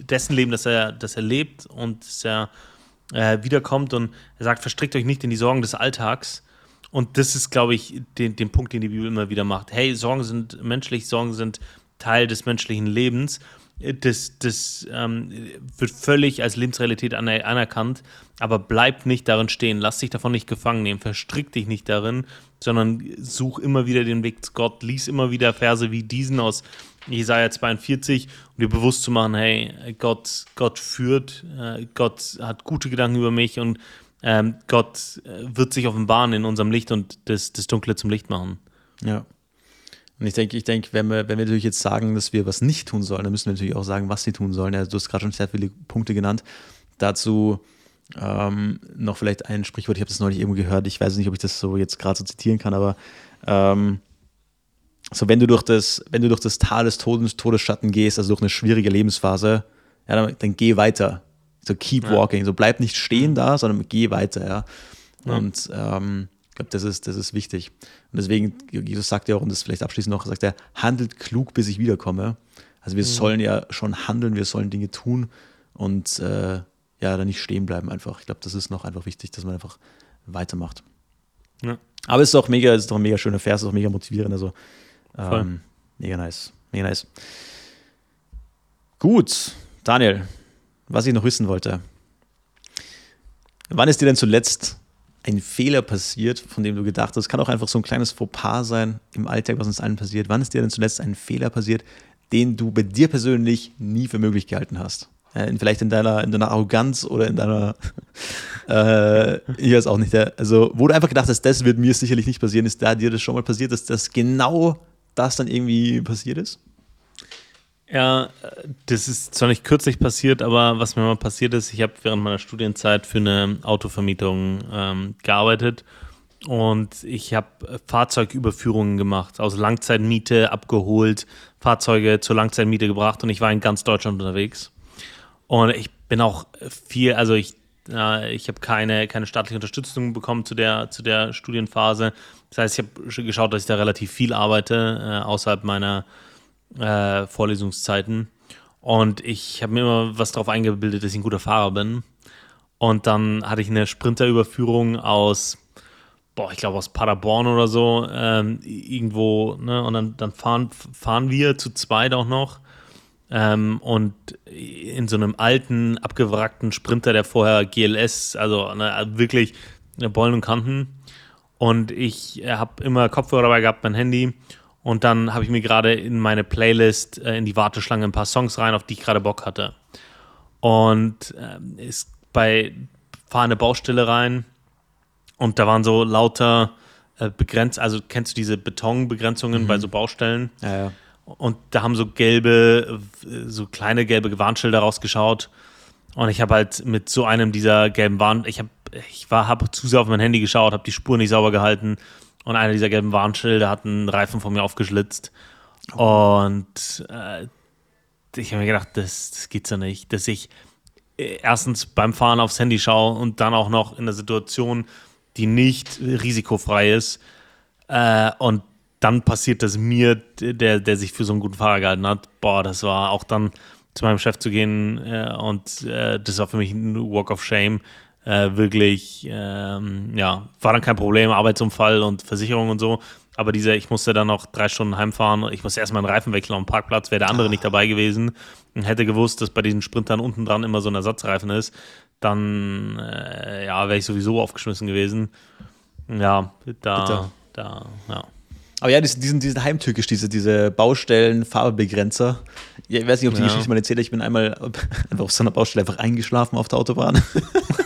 dessen leben, dass er, dass er lebt und dass er äh, wiederkommt. Und er sagt, verstrickt euch nicht in die Sorgen des Alltags, und das ist, glaube ich, den, den Punkt, den die Bibel immer wieder macht. Hey, Sorgen sind menschlich, Sorgen sind Teil des menschlichen Lebens. Das, das ähm, wird völlig als Lebensrealität anerkannt, aber bleib nicht darin stehen, lass dich davon nicht gefangen nehmen, verstrick dich nicht darin, sondern such immer wieder den Weg zu Gott, lies immer wieder Verse wie diesen aus Jesaja 42, um dir bewusst zu machen, hey, Gott, Gott führt, äh, Gott hat gute Gedanken über mich und ähm, Gott äh, wird sich offenbaren in unserem Licht und das, das Dunkle zum Licht machen. Ja. Und ich denke, ich denke, wenn wir, wenn wir natürlich jetzt sagen, dass wir was nicht tun sollen, dann müssen wir natürlich auch sagen, was sie tun sollen. Ja, du hast gerade schon sehr viele Punkte genannt. Dazu ähm, noch vielleicht ein Sprichwort, ich habe das neulich irgendwo gehört, ich weiß nicht, ob ich das so jetzt gerade so zitieren kann, aber ähm, so wenn du durch das, wenn du durch das Tal des Todes, Todesschatten gehst, also durch eine schwierige Lebensphase, ja, dann, dann geh weiter. So keep ja. walking. So bleib nicht stehen da, sondern geh weiter, ja. ja. Und ähm, ich glaube, das ist, das ist wichtig. Und deswegen, Jesus sagt ja auch, und das vielleicht abschließend noch, sagt er, handelt klug, bis ich wiederkomme. Also wir mhm. sollen ja schon handeln, wir sollen Dinge tun und äh, ja, da nicht stehen bleiben einfach. Ich glaube, das ist noch einfach wichtig, dass man einfach weitermacht. Ja. Aber es ist auch mega, es ist doch ein mega schöner Vers, es ist auch mega motivierend. Also ähm, mega nice. Mega nice. Gut, Daniel, was ich noch wissen wollte. Wann ist dir denn zuletzt ein Fehler passiert, von dem du gedacht hast, kann auch einfach so ein kleines Fauxpas sein im Alltag, was uns allen passiert. Wann ist dir denn zuletzt ein Fehler passiert, den du bei dir persönlich nie für möglich gehalten hast? Äh, vielleicht in deiner, in deiner Arroganz oder in deiner, äh, ich weiß auch nicht, also wo du einfach gedacht hast, das wird mir sicherlich nicht passieren, ist da dir das schon mal passiert, dass das genau das dann irgendwie passiert ist? Ja, das ist zwar nicht kürzlich passiert, aber was mir mal passiert ist, ich habe während meiner Studienzeit für eine Autovermietung ähm, gearbeitet und ich habe Fahrzeugüberführungen gemacht, aus Langzeitmiete abgeholt, Fahrzeuge zur Langzeitmiete gebracht und ich war in ganz Deutschland unterwegs. Und ich bin auch viel, also ich, äh, ich habe keine, keine staatliche Unterstützung bekommen zu der, zu der Studienphase. Das heißt, ich habe geschaut, dass ich da relativ viel arbeite, äh, außerhalb meiner äh, Vorlesungszeiten. Und ich habe mir immer was darauf eingebildet, dass ich ein guter Fahrer bin. Und dann hatte ich eine Sprinterüberführung aus, boah, ich glaube aus Paderborn oder so, ähm, irgendwo, ne? Und dann, dann fahren, fahren wir zu zweit auch noch. Ähm, und in so einem alten, abgewrackten Sprinter, der vorher GLS, also ne, wirklich ne, Bollen und Kanten. Und ich äh, habe immer Kopfhörer dabei gehabt, mein Handy. Und dann habe ich mir gerade in meine Playlist, äh, in die Warteschlange ein paar Songs rein, auf die ich gerade Bock hatte. Und äh, ist bei fahrende Baustelle rein. Und da waren so lauter äh, begrenzt, also kennst du diese Betonbegrenzungen mhm. bei so Baustellen? Ja, ja. Und da haben so gelbe, so kleine gelbe Warnschilder rausgeschaut. Und ich habe halt mit so einem dieser gelben Warn, ich habe, ich war, habe zu sehr auf mein Handy geschaut, habe die Spur nicht sauber gehalten. Und einer dieser gelben Warnschilder hat einen Reifen von mir aufgeschlitzt. Oh. Und äh, ich habe mir gedacht, das, das geht so nicht, dass ich äh, erstens beim Fahren aufs Handy schaue und dann auch noch in einer Situation, die nicht risikofrei ist. Äh, und dann passiert das mir, der, der sich für so einen guten Fahrer gehalten hat. Boah, das war auch dann zu meinem Chef zu gehen äh, und äh, das war für mich ein Walk of Shame. Äh, wirklich, ähm, ja, war dann kein Problem, Arbeitsunfall und Versicherung und so. Aber dieser, ich musste dann noch drei Stunden heimfahren. Ich musste erstmal einen Reifen wechseln auf dem Parkplatz, wäre der andere ah. nicht dabei gewesen und hätte gewusst, dass bei diesen Sprintern unten dran immer so ein Ersatzreifen ist, dann äh, ja, wäre ich sowieso aufgeschmissen gewesen. Ja, da, Bitte. da, ja. Aber ja, diesen, diesen heimtückisch, diese, diese Baustellen-Fahrbegrenzer. Ja, ich weiß nicht, ob die ja. Geschichte mal erzählt Ich bin einmal einfach auf so einer Baustelle einfach eingeschlafen auf der Autobahn.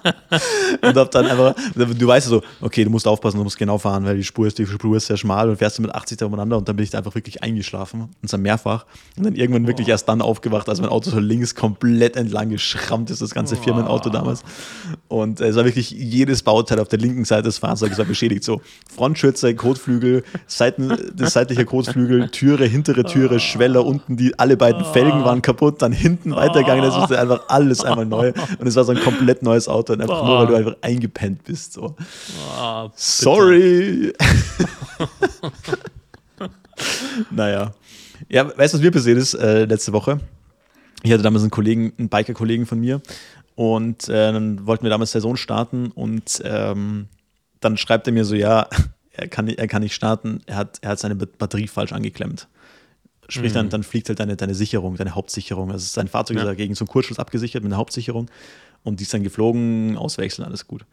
und hab dann einfach, du weißt so, okay, du musst aufpassen, du musst genau fahren, weil die Spur ist, die Spur ist sehr schmal und fährst du mit 80 da umeinander und dann bin ich da einfach wirklich eingeschlafen und zwar mehrfach und dann irgendwann wirklich oh. erst dann aufgewacht, als mein Auto so links komplett entlang geschrammt ist, das ganze Firmenauto damals. Und es war wirklich jedes Bauteil auf der linken Seite des Fahrzeugs war beschädigt, so Frontschütze, Kotflügel, Seiten, das seitliche Kotflügel, Türe, hintere Türe, Schweller unten, die alle beiden Felgen waren kaputt, dann hinten weitergegangen, das ist einfach alles einmal neu. Und es war so ein komplett neues Auto und einfach nur, weil du einfach eingepennt bist. So. Oh, Sorry. naja. Ja, weißt du, was mir passiert ist äh, letzte Woche? Ich hatte damals einen Kollegen, einen Biker-Kollegen von mir und äh, dann wollten wir damals Saison starten und ähm, dann schreibt er mir so, ja, er kann, er kann nicht starten, er hat, er hat seine Batterie falsch angeklemmt. Sprich, mhm. dann, dann fliegt halt deine, deine Sicherung, deine Hauptsicherung. Also sein Fahrzeug ja. ist dagegen zum Kurzschluss abgesichert mit einer Hauptsicherung und die ist dann geflogen, auswechseln, alles gut.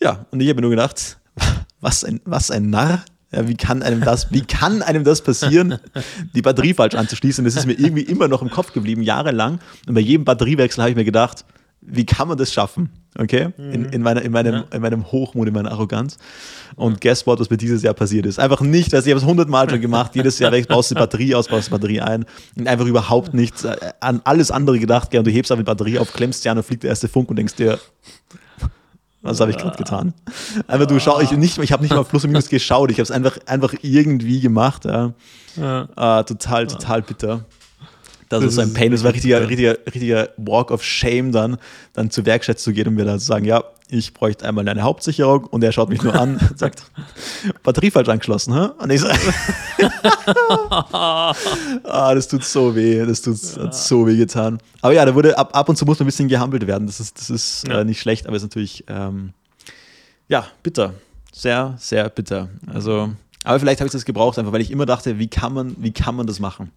Ja, und ich habe mir nur gedacht, was ein, was ein Narr. Ja, wie kann einem das, wie kann einem das passieren, die Batterie falsch anzuschließen? Das ist mir irgendwie immer noch im Kopf geblieben, jahrelang. Und bei jedem Batteriewechsel habe ich mir gedacht, wie kann man das schaffen? Okay? In, mhm. in, meiner, in, meinem, ja. in meinem Hochmut, in meiner Arroganz. Und guess what, was mir dieses Jahr passiert ist? Einfach nicht, dass ich habe es hundertmal schon gemacht. Jedes Jahr baust du die Batterie aus, baust die Batterie ein. Und einfach überhaupt nichts äh, an alles andere gedacht. Und du hebst aber die Batterie auf, klemmst sie an und fliegt der erste Funk und denkst dir, was habe ich gerade getan? Einfach du schau, ich nicht, ich habe nicht mal Plus und Minus geschaut, ich habe es einfach, einfach irgendwie gemacht. Ja. ja. Ah, total, total bitter. Das, das ist ein Pain. Das war ein richtiger, richtiger, richtiger Walk of Shame dann, dann zur Werkstatt zu gehen und mir dann zu sagen, ja, ich bräuchte einmal eine Hauptsicherung und er schaut mich nur an und sagt, Batterie falsch angeschlossen, hä? Und ich sage, ah, das tut so weh, das tut ja. so weh getan. Aber ja, da wurde ab, ab und zu muss man ein bisschen gehampelt werden. Das ist, das ist ja. äh, nicht schlecht, aber ist natürlich, ähm, ja, bitter. Sehr, sehr bitter. Also, aber vielleicht habe ich das gebraucht, einfach weil ich immer dachte, wie kann man, wie kann man das machen?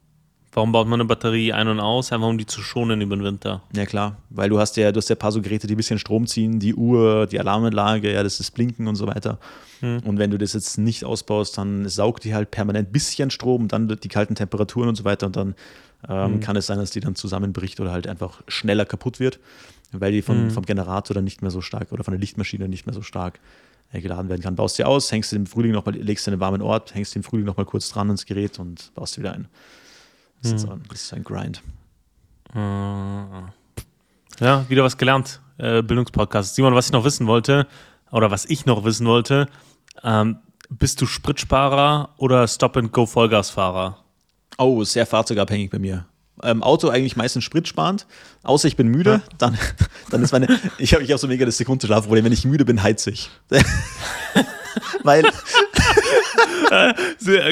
Warum baut man eine Batterie ein und aus? Einfach um die zu schonen über den Winter. Ja klar, weil du hast ja, du hast ja ein paar so Geräte, die ein bisschen Strom ziehen, die Uhr, die Alarmanlage, ja, das ist Blinken und so weiter. Hm. Und wenn du das jetzt nicht ausbaust, dann saugt die halt permanent ein bisschen Strom und dann die kalten Temperaturen und so weiter und dann ähm, hm. kann es sein, dass die dann zusammenbricht oder halt einfach schneller kaputt wird, weil die von, hm. vom Generator dann nicht mehr so stark oder von der Lichtmaschine nicht mehr so stark äh, geladen werden kann. Baust sie aus, hängst du im Frühling nochmal, legst du in einen warmen Ort, hängst du im Frühling nochmal kurz dran ans Gerät und baust sie wieder ein. Das, ist, hm. ein, das ist ein Grind. Äh, ja, wieder was gelernt. Äh, Bildungspodcast. Simon, was ich noch wissen wollte, oder was ich noch wissen wollte, ähm, bist du Spritsparer oder Stop-and-Go-Vollgasfahrer? Oh, sehr fahrzeugabhängig bei mir. Ähm, Auto eigentlich meistens spritsparend, außer ich bin müde, ja. dann, dann ist meine, ich habe ich hab so mega das Sekundenschlafproblem, wenn ich müde bin, heiz ich. weil,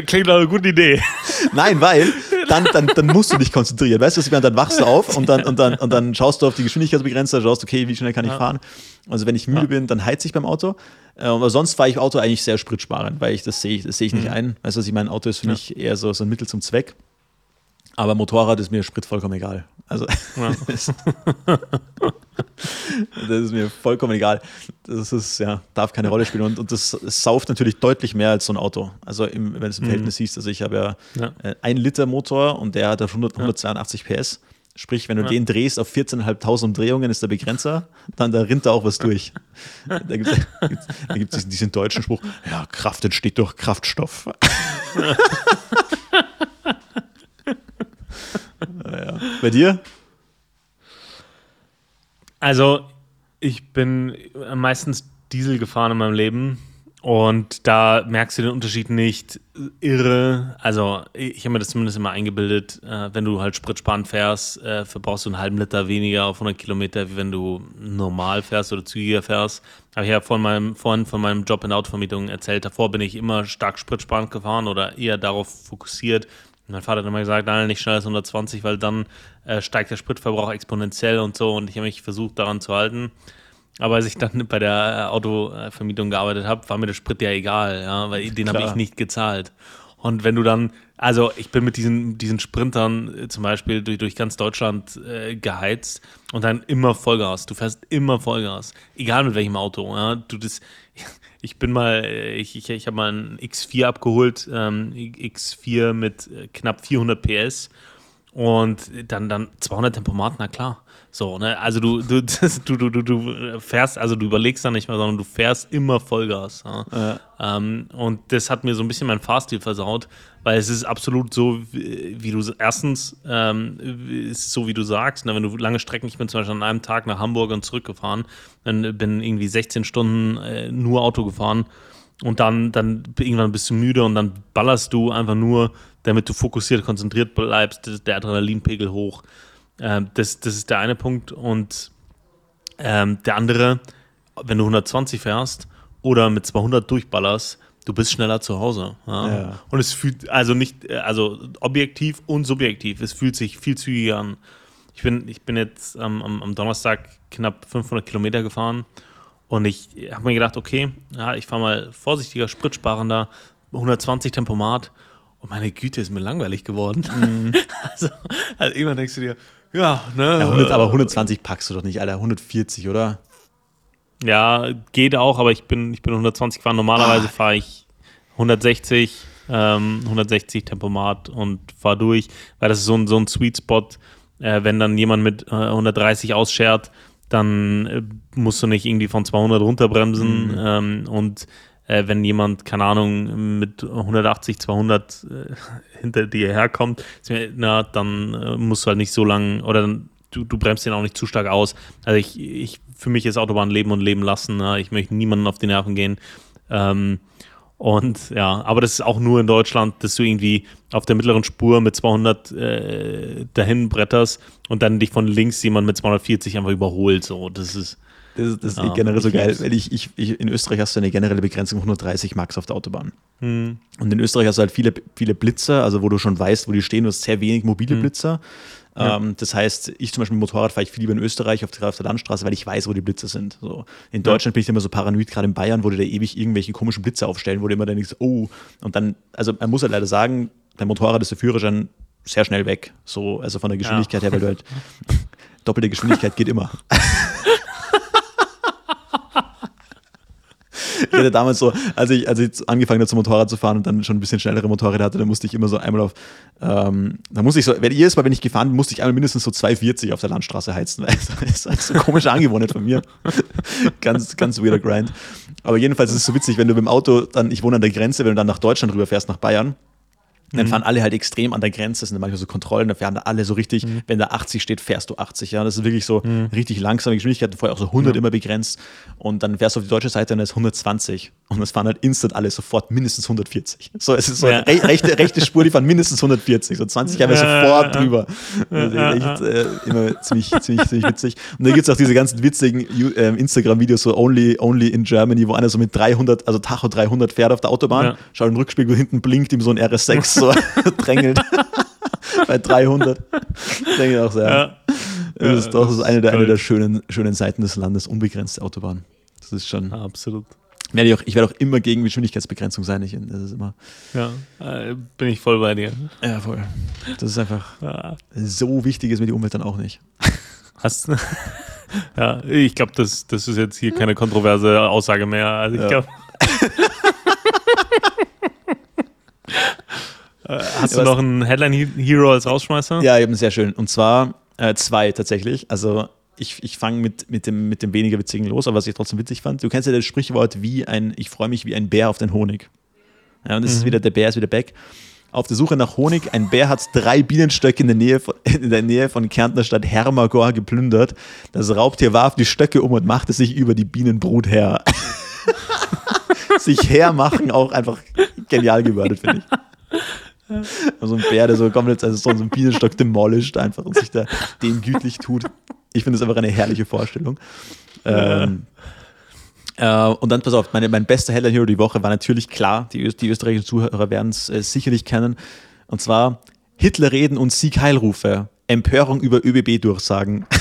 Klingt nach einer guten Idee. Nein, weil dann, dann, dann musst du dich konzentrieren. Weißt du, was ich meine? Dann wachst du auf und dann, und, dann, und dann schaust du auf die Geschwindigkeitsbegrenzer, schaust, okay, wie schnell kann ich ja. fahren? Also wenn ich müde ja. bin, dann heiz ich beim Auto. Äh, aber sonst fahre ich Auto eigentlich sehr spritsparend, weil ich das sehe das seh ich nicht mhm. ein. Weißt du, was ich meine? Auto ist für mich eher so, so ein Mittel zum Zweck. Aber Motorrad ist mir Sprit vollkommen egal. Also ja. das, ist mir vollkommen egal. Das ist, ja, darf keine Rolle spielen. Und, und das, sauft natürlich deutlich mehr als so ein Auto. Also im, wenn du es im mhm. Verhältnis siehst, also ich habe ja, ja. Äh, ein Liter Motor und der hat auf 100, 182 PS. Sprich, wenn du ja. den drehst auf 14.500 Umdrehungen, ist der Begrenzer, dann da rinnt da auch was durch. da gibt es diesen, diesen deutschen Spruch, ja, Kraft entsteht durch Kraftstoff. naja. Bei dir? Also, ich bin meistens Diesel gefahren in meinem Leben und da merkst du den Unterschied nicht irre. Also, ich habe mir das zumindest immer eingebildet, äh, wenn du halt spritsparend fährst, äh, verbrauchst du einen halben Liter weniger auf 100 Kilometer, wie wenn du normal fährst oder zügiger fährst. Habe ich ja von meinem, vorhin von meinem Job in der Autovermietung erzählt. Davor bin ich immer stark spritsparend gefahren oder eher darauf fokussiert, mein Vater hat immer gesagt, nein, nicht schneller als 120, weil dann äh, steigt der Spritverbrauch exponentiell und so. Und ich habe mich versucht, daran zu halten. Aber als ich dann bei der Autovermietung gearbeitet habe, war mir der Sprit ja egal, ja, weil den habe ich nicht gezahlt. Und wenn du dann, also ich bin mit diesen, diesen Sprintern äh, zum Beispiel durch, durch ganz Deutschland äh, geheizt und dann immer Vollgas. Du fährst immer Vollgas, egal mit welchem Auto. Ja. Du das, ich bin mal, äh, ich, ich, ich habe mal einen X4 abgeholt, ähm, X4 mit äh, knapp 400 PS und dann, dann 200 Tempomat, na klar. So, ne? Also du, du, du, du, du, fährst, also du überlegst da nicht mehr, sondern du fährst immer Vollgas. Ja? Ja. Ähm, und das hat mir so ein bisschen mein Fahrstil versaut, weil es ist absolut so, wie, du erstens ähm, ist so, wie du sagst, ne? wenn du lange Strecken, ich bin zum Beispiel an einem Tag nach Hamburg und zurückgefahren, dann bin irgendwie 16 Stunden äh, nur Auto gefahren und dann, dann irgendwann bist du müde und dann ballerst du einfach nur, damit du fokussiert, konzentriert bleibst, der Adrenalinpegel hoch. Ähm, das, das ist der eine Punkt. Und ähm, der andere, wenn du 120 fährst oder mit 200 durchballerst, du bist schneller zu Hause. Ja? Ja. Und es fühlt, also nicht, also objektiv und subjektiv, es fühlt sich viel zügiger an. Ich bin, ich bin jetzt ähm, am, am Donnerstag knapp 500 Kilometer gefahren und ich habe mir gedacht, okay, ja, ich fahre mal vorsichtiger, spritsparender, 120 Tempomat und meine Güte ist mir langweilig geworden. Mhm. Also, also irgendwann denkst du dir, ja, ne? Ja, 100, aber 120 packst du doch nicht, Alter. 140, oder? Ja, geht auch, aber ich bin, ich bin 120 gefahren. Normalerweise ah. fahre ich 160, ähm, 160 Tempomat und fahre durch, weil das ist so ein, so ein Sweet Spot. Äh, wenn dann jemand mit äh, 130 ausschert, dann äh, musst du nicht irgendwie von 200 runterbremsen mhm. ähm, und äh, wenn jemand, keine Ahnung, mit 180, 200 äh, hinter dir herkommt, na, dann äh, musst du halt nicht so lang oder dann, du, du bremst den auch nicht zu stark aus. Also ich, ich für mich ist Autobahn leben und leben lassen. Na, ich möchte niemanden auf die Nerven gehen. Ähm, und ja, aber das ist auch nur in Deutschland, dass du irgendwie auf der mittleren Spur mit 200 äh, dahin bretterst und dann dich von links jemand mit 240 einfach überholt. So, das ist das, das ist generell so geil, weil ich, ich, ich, in Österreich hast du eine generelle Begrenzung von 130 Max auf der Autobahn. Hm. Und in Österreich hast du halt viele, viele Blitzer, also wo du schon weißt, wo die stehen, du hast sehr wenig mobile hm. Blitzer. Ja. Ähm, das heißt, ich zum Beispiel mit Motorrad fahre ich viel lieber in Österreich auf der, auf der Landstraße, weil ich weiß, wo die Blitze sind. So. In Deutschland ja. bin ich immer so paranoid, gerade in Bayern, wo die da ewig irgendwelche komischen Blitze aufstellen, wo du immer dann denkst, oh, und dann, also man muss halt leider sagen, dein Motorrad ist der Führerschein sehr schnell weg. So, also von der Geschwindigkeit ja. her, weil du halt doppelte Geschwindigkeit geht immer. ich hatte damals so, als ich, als ich angefangen habe, zum Motorrad zu fahren und dann schon ein bisschen schnellere Motorräder hatte, dann musste ich immer so einmal auf, ähm, da musste ich so, wenn jedes Mal, wenn ich gefahren bin, musste ich einmal mindestens so 240 auf der Landstraße heizen, weil das ist halt so komische Angewohnheit von mir. ganz, ganz weirder Grind. Aber jedenfalls ist es so witzig, wenn du mit dem Auto dann, ich wohne an der Grenze, wenn du dann nach Deutschland rüberfährst, nach Bayern, dann mhm. fahren alle halt extrem an der Grenze, das sind manchmal so Kontrollen, da fahren alle so richtig, mhm. wenn da 80 steht, fährst du 80, ja, das ist wirklich so mhm. richtig langsame Geschwindigkeit, vorher auch so 100 ja. immer begrenzt und dann fährst du auf die deutsche Seite und dann ist 120 und es fahren halt instant alle sofort mindestens 140. So, es ist so ja. eine rechte, rechte Spur, die fahren mindestens 140, so 20 haben wir sofort drüber. Das ist echt äh, immer ziemlich, ziemlich, ziemlich witzig. Und dann gibt es auch diese ganzen witzigen äh, Instagram-Videos, so only, only in Germany, wo einer so mit 300, also Tacho 300 fährt auf der Autobahn, ja. schaut im Rückspiegel, hinten blinkt ihm so ein RS6 so drängelt. Bei 300. Denke ich auch sehr. Ja. Das ist doch das ist eine, der, eine der schönen, schönen Seiten des Landes, unbegrenzte Autobahn. Das ist schon. Ja, absolut. Werde ich, auch, ich werde auch immer gegen Geschwindigkeitsbegrenzung sein. Ich, das ist immer. Ja, äh, bin ich voll bei dir. Ja, voll. Das ist einfach ja. so wichtig, ist mir die Umwelt dann auch nicht. Hast Ja, ich glaube, das, das ist jetzt hier keine kontroverse Aussage mehr. Also ich ja. glaube. Äh, hast du noch einen Headline Hero als Rausschmeißer? Ja, eben sehr schön. Und zwar äh, zwei tatsächlich. Also ich, ich fange mit, mit, dem, mit dem weniger witzigen los, aber was ich trotzdem witzig fand. Du kennst ja das Sprichwort wie ein, ich freue mich wie ein Bär auf den Honig. Ja, und das mhm. ist wieder, der Bär ist wieder back. Auf der Suche nach Honig. Ein Bär hat drei Bienenstöcke in der Nähe von, in der Nähe von Kärntner Stadt Hermagor geplündert. Das Raubtier warf die Stöcke um und machte sich über die Bienenbrut her. sich hermachen auch einfach genial gewordet, finde ich. So ein Bär, der so komplett also so ein Bienenstock demolished einfach und sich da dem gütlich tut. Ich finde das einfach eine herrliche Vorstellung. Ähm, äh, und dann, pass auf, meine, mein bester Headline Hero die Woche war natürlich klar, die, die österreichischen Zuhörer werden es äh, sicherlich kennen. Und zwar Hitler-Reden und Sieg-Heilrufe. Empörung über ÖBB-Durchsagen.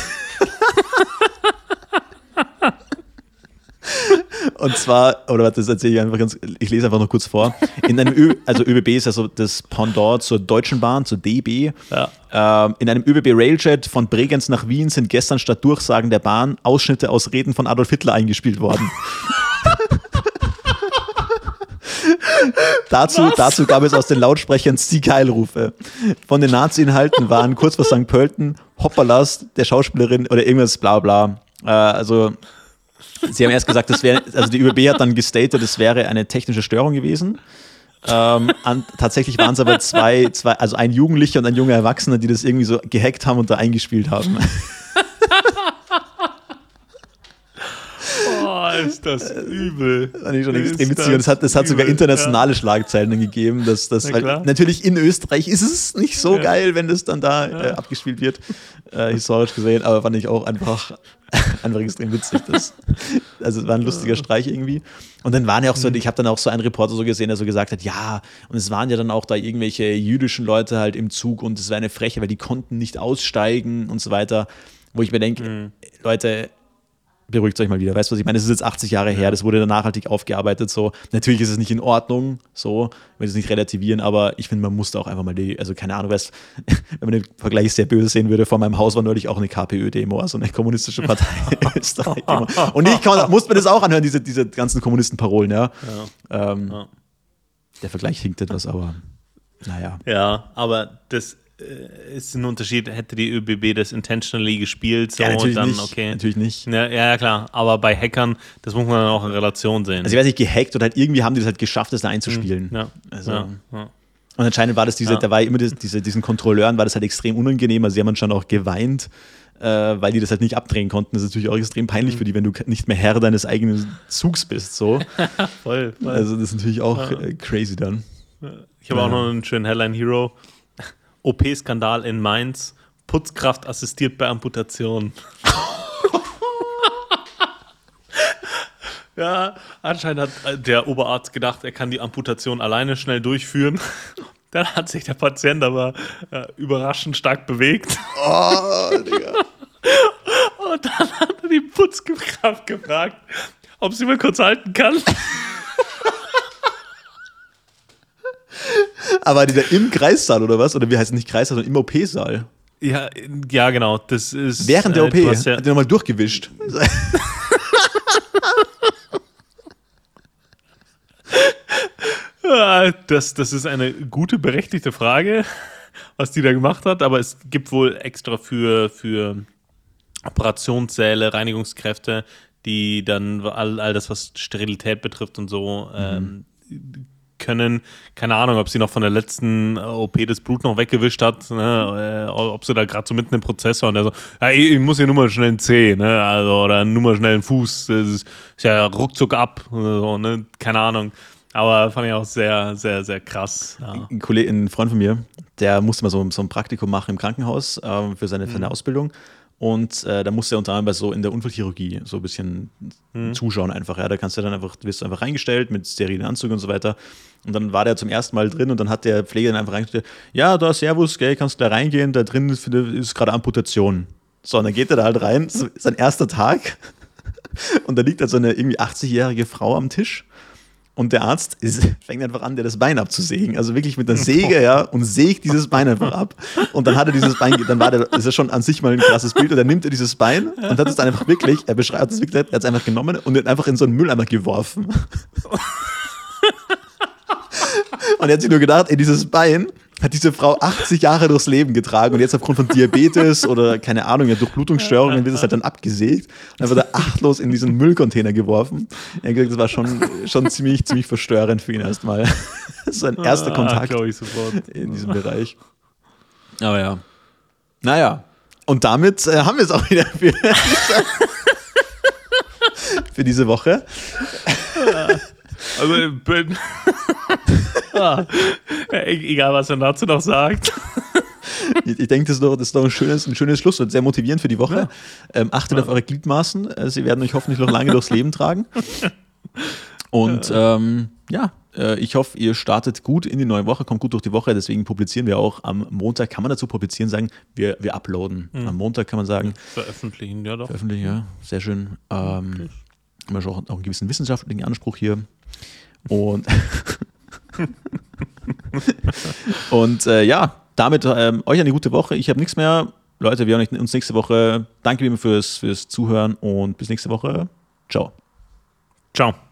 Und zwar, oder warte, das erzähle ich einfach ganz, ich lese einfach noch kurz vor. In einem Ö, also ÖBB ist also das Pendant zur Deutschen Bahn, zur DB. Ja. Ähm, in einem ÖBB Railjet von Bregenz nach Wien sind gestern statt Durchsagen der Bahn Ausschnitte aus Reden von Adolf Hitler eingespielt worden. dazu, dazu gab es aus den Lautsprechern Siegheilrufe. Von den Nazi-Inhalten waren kurz vor St. Pölten, Hopperlast der Schauspielerin oder irgendwas bla bla. Äh, also Sie haben erst gesagt, das wäre, also die ÖBB hat dann gestatet, es wäre eine technische Störung gewesen. Ähm, an, tatsächlich waren es aber zwei, zwei, also ein Jugendlicher und ein junger Erwachsener, die das irgendwie so gehackt haben und da eingespielt haben. Boah, ist das übel. Das fand ich schon extrem witzig. Und es hat, es hat sogar internationale ja. Schlagzeilen gegeben. Dass, dass, Na natürlich in Österreich ist es nicht so ja. geil, wenn das dann da ja. äh, abgespielt wird, äh, historisch gesehen, aber fand ich auch einfach einfach extrem witzig. Das, also es war ein lustiger Streich irgendwie. Und dann waren ja auch so, mhm. ich habe dann auch so einen Reporter so gesehen, der so gesagt hat, ja, und es waren ja dann auch da irgendwelche jüdischen Leute halt im Zug und es war eine Freche, weil die konnten nicht aussteigen und so weiter. Wo ich mir denke, mhm. Leute, beruhigt euch mal wieder. Weißt du, was ich meine? Es ist jetzt 80 Jahre her, das wurde dann nachhaltig aufgearbeitet. So, natürlich ist es nicht in Ordnung, so, wenn es nicht relativieren, aber ich finde, man musste auch einfach mal die, also keine Ahnung, weißt, wenn man den Vergleich sehr böse sehen würde, vor meinem Haus war neulich auch eine KPÖ-Demo, also eine kommunistische Partei Österreich-Demo. Und ich kann, musste mir das auch anhören, diese, diese ganzen Kommunisten-Parolen, ja. ja. Ähm, ja. Der Vergleich hinkt etwas, aber naja. Ja, aber das ist ein Unterschied, hätte die ÖBB das intentionally gespielt, so ja, natürlich dann, nicht. okay. Natürlich nicht. Ja, ja, klar. Aber bei Hackern, das muss man dann auch in Relation sehen. Also ich weiß nicht, gehackt oder halt irgendwie haben die das halt geschafft, das da einzuspielen. Ja. Also, ja. ja. Und anscheinend war das diese, da war immer das, diese, diesen Kontrolleuren war das halt extrem unangenehm. Also sie haben schon auch geweint, äh, weil die das halt nicht abdrehen konnten. Das ist natürlich auch extrem peinlich mhm. für die, wenn du nicht mehr Herr deines eigenen Zugs bist. So. voll, voll, Also das ist natürlich auch ja. crazy dann. Ich habe auch noch einen schönen Headline Hero. OP-Skandal in Mainz. Putzkraft assistiert bei Amputation. ja, anscheinend hat äh, der Oberarzt gedacht, er kann die Amputation alleine schnell durchführen. Dann hat sich der Patient aber äh, überraschend stark bewegt. Oh, Digga. Und dann hat er die Putzkraft gefragt, ob sie mal kurz halten kann. Aber die da im Kreissaal oder was? Oder wie heißt es nicht Kreissaal, sondern im OP-Saal? Ja, ja, genau. Das ist. Während der OP äh, ja hat er nochmal durchgewischt. das, das ist eine gute, berechtigte Frage, was die da gemacht hat. Aber es gibt wohl extra für, für Operationssäle, Reinigungskräfte, die dann all, all das, was Sterilität betrifft und so, mhm. ähm, können. Keine Ahnung, ob sie noch von der letzten OP das Blut noch weggewischt hat, ne? Äh, ob sie da gerade so mitten im Prozess war und der so, ja, ich muss hier nur mal schnell einen Zeh, ne? Also, oder nur mal schnell einen Fuß. Das ist, ist ja ruckzuck ab. So, ne? Keine Ahnung. Aber fand ich auch sehr, sehr, sehr krass. Ja. Ein, Kollege, ein Freund von mir, der musste mal so, so ein Praktikum machen im Krankenhaus äh, für seine, für seine mhm. Ausbildung. Und äh, da musste er unter anderem bei so in der Unfallchirurgie so ein bisschen mhm. zuschauen einfach. Ja, da kannst du dann einfach, wirst du einfach reingestellt mit sterilen Anzug und so weiter. Und dann war der zum ersten Mal drin und dann hat der Pfleger dann einfach reingestellt, ja, da Servus, gell, kannst du da reingehen, da drin ist, ist gerade Amputation. So, und dann geht er da halt rein, sein erster Tag. Und da liegt halt so eine irgendwie 80-jährige Frau am Tisch und der Arzt ist, fängt einfach an, dir das Bein abzusägen. Also wirklich mit einer Säge, ja, und sägt dieses Bein einfach ab. Und dann hat er dieses Bein, dann war der, ist ja schon an sich mal ein krasses Bild, und dann nimmt er dieses Bein und hat es dann einfach wirklich, er beschreibt es wirklich, er hat es einfach genommen und einfach in so einen Mülleimer geworfen. Und er hat sich nur gedacht, ey, dieses Bein, hat diese Frau 80 Jahre durchs Leben getragen und jetzt aufgrund von Diabetes oder keine Ahnung, ja, Durchblutungsstörungen wird es halt dann abgesägt und dann wird er achtlos in diesen Müllcontainer geworfen. Er hat gesagt, das war schon, schon ziemlich, ziemlich verstörend für ihn erstmal. Das ist sein erster ah, Kontakt in diesem Bereich. Aber ja. Naja. Und damit äh, haben wir es auch wieder für, für diese Woche. Also, bin ah, egal, was er dazu noch sagt. Ich, ich denke, das ist doch, das ist doch ein, schönes, ein schönes Schlusswort, sehr motivierend für die Woche. Ja. Ähm, achtet ja. auf eure Gliedmaßen, äh, sie werden euch hoffentlich noch lange durchs Leben tragen. Und ähm, ja, äh, ich hoffe, ihr startet gut in die neue Woche, kommt gut durch die Woche. Deswegen publizieren wir auch am Montag. Kann man dazu publizieren sagen, wir, wir uploaden. Mhm. Am Montag kann man sagen. Veröffentlichen, ja doch. Veröffentlichen, ja. Sehr schön. Ähm, haben wir schon auch einen gewissen wissenschaftlichen Anspruch hier. Und, und äh, ja, damit ähm, euch eine gute Woche. Ich habe nichts mehr. Leute, wir hören uns nächste Woche. Danke fürs, fürs Zuhören und bis nächste Woche. Ciao. Ciao.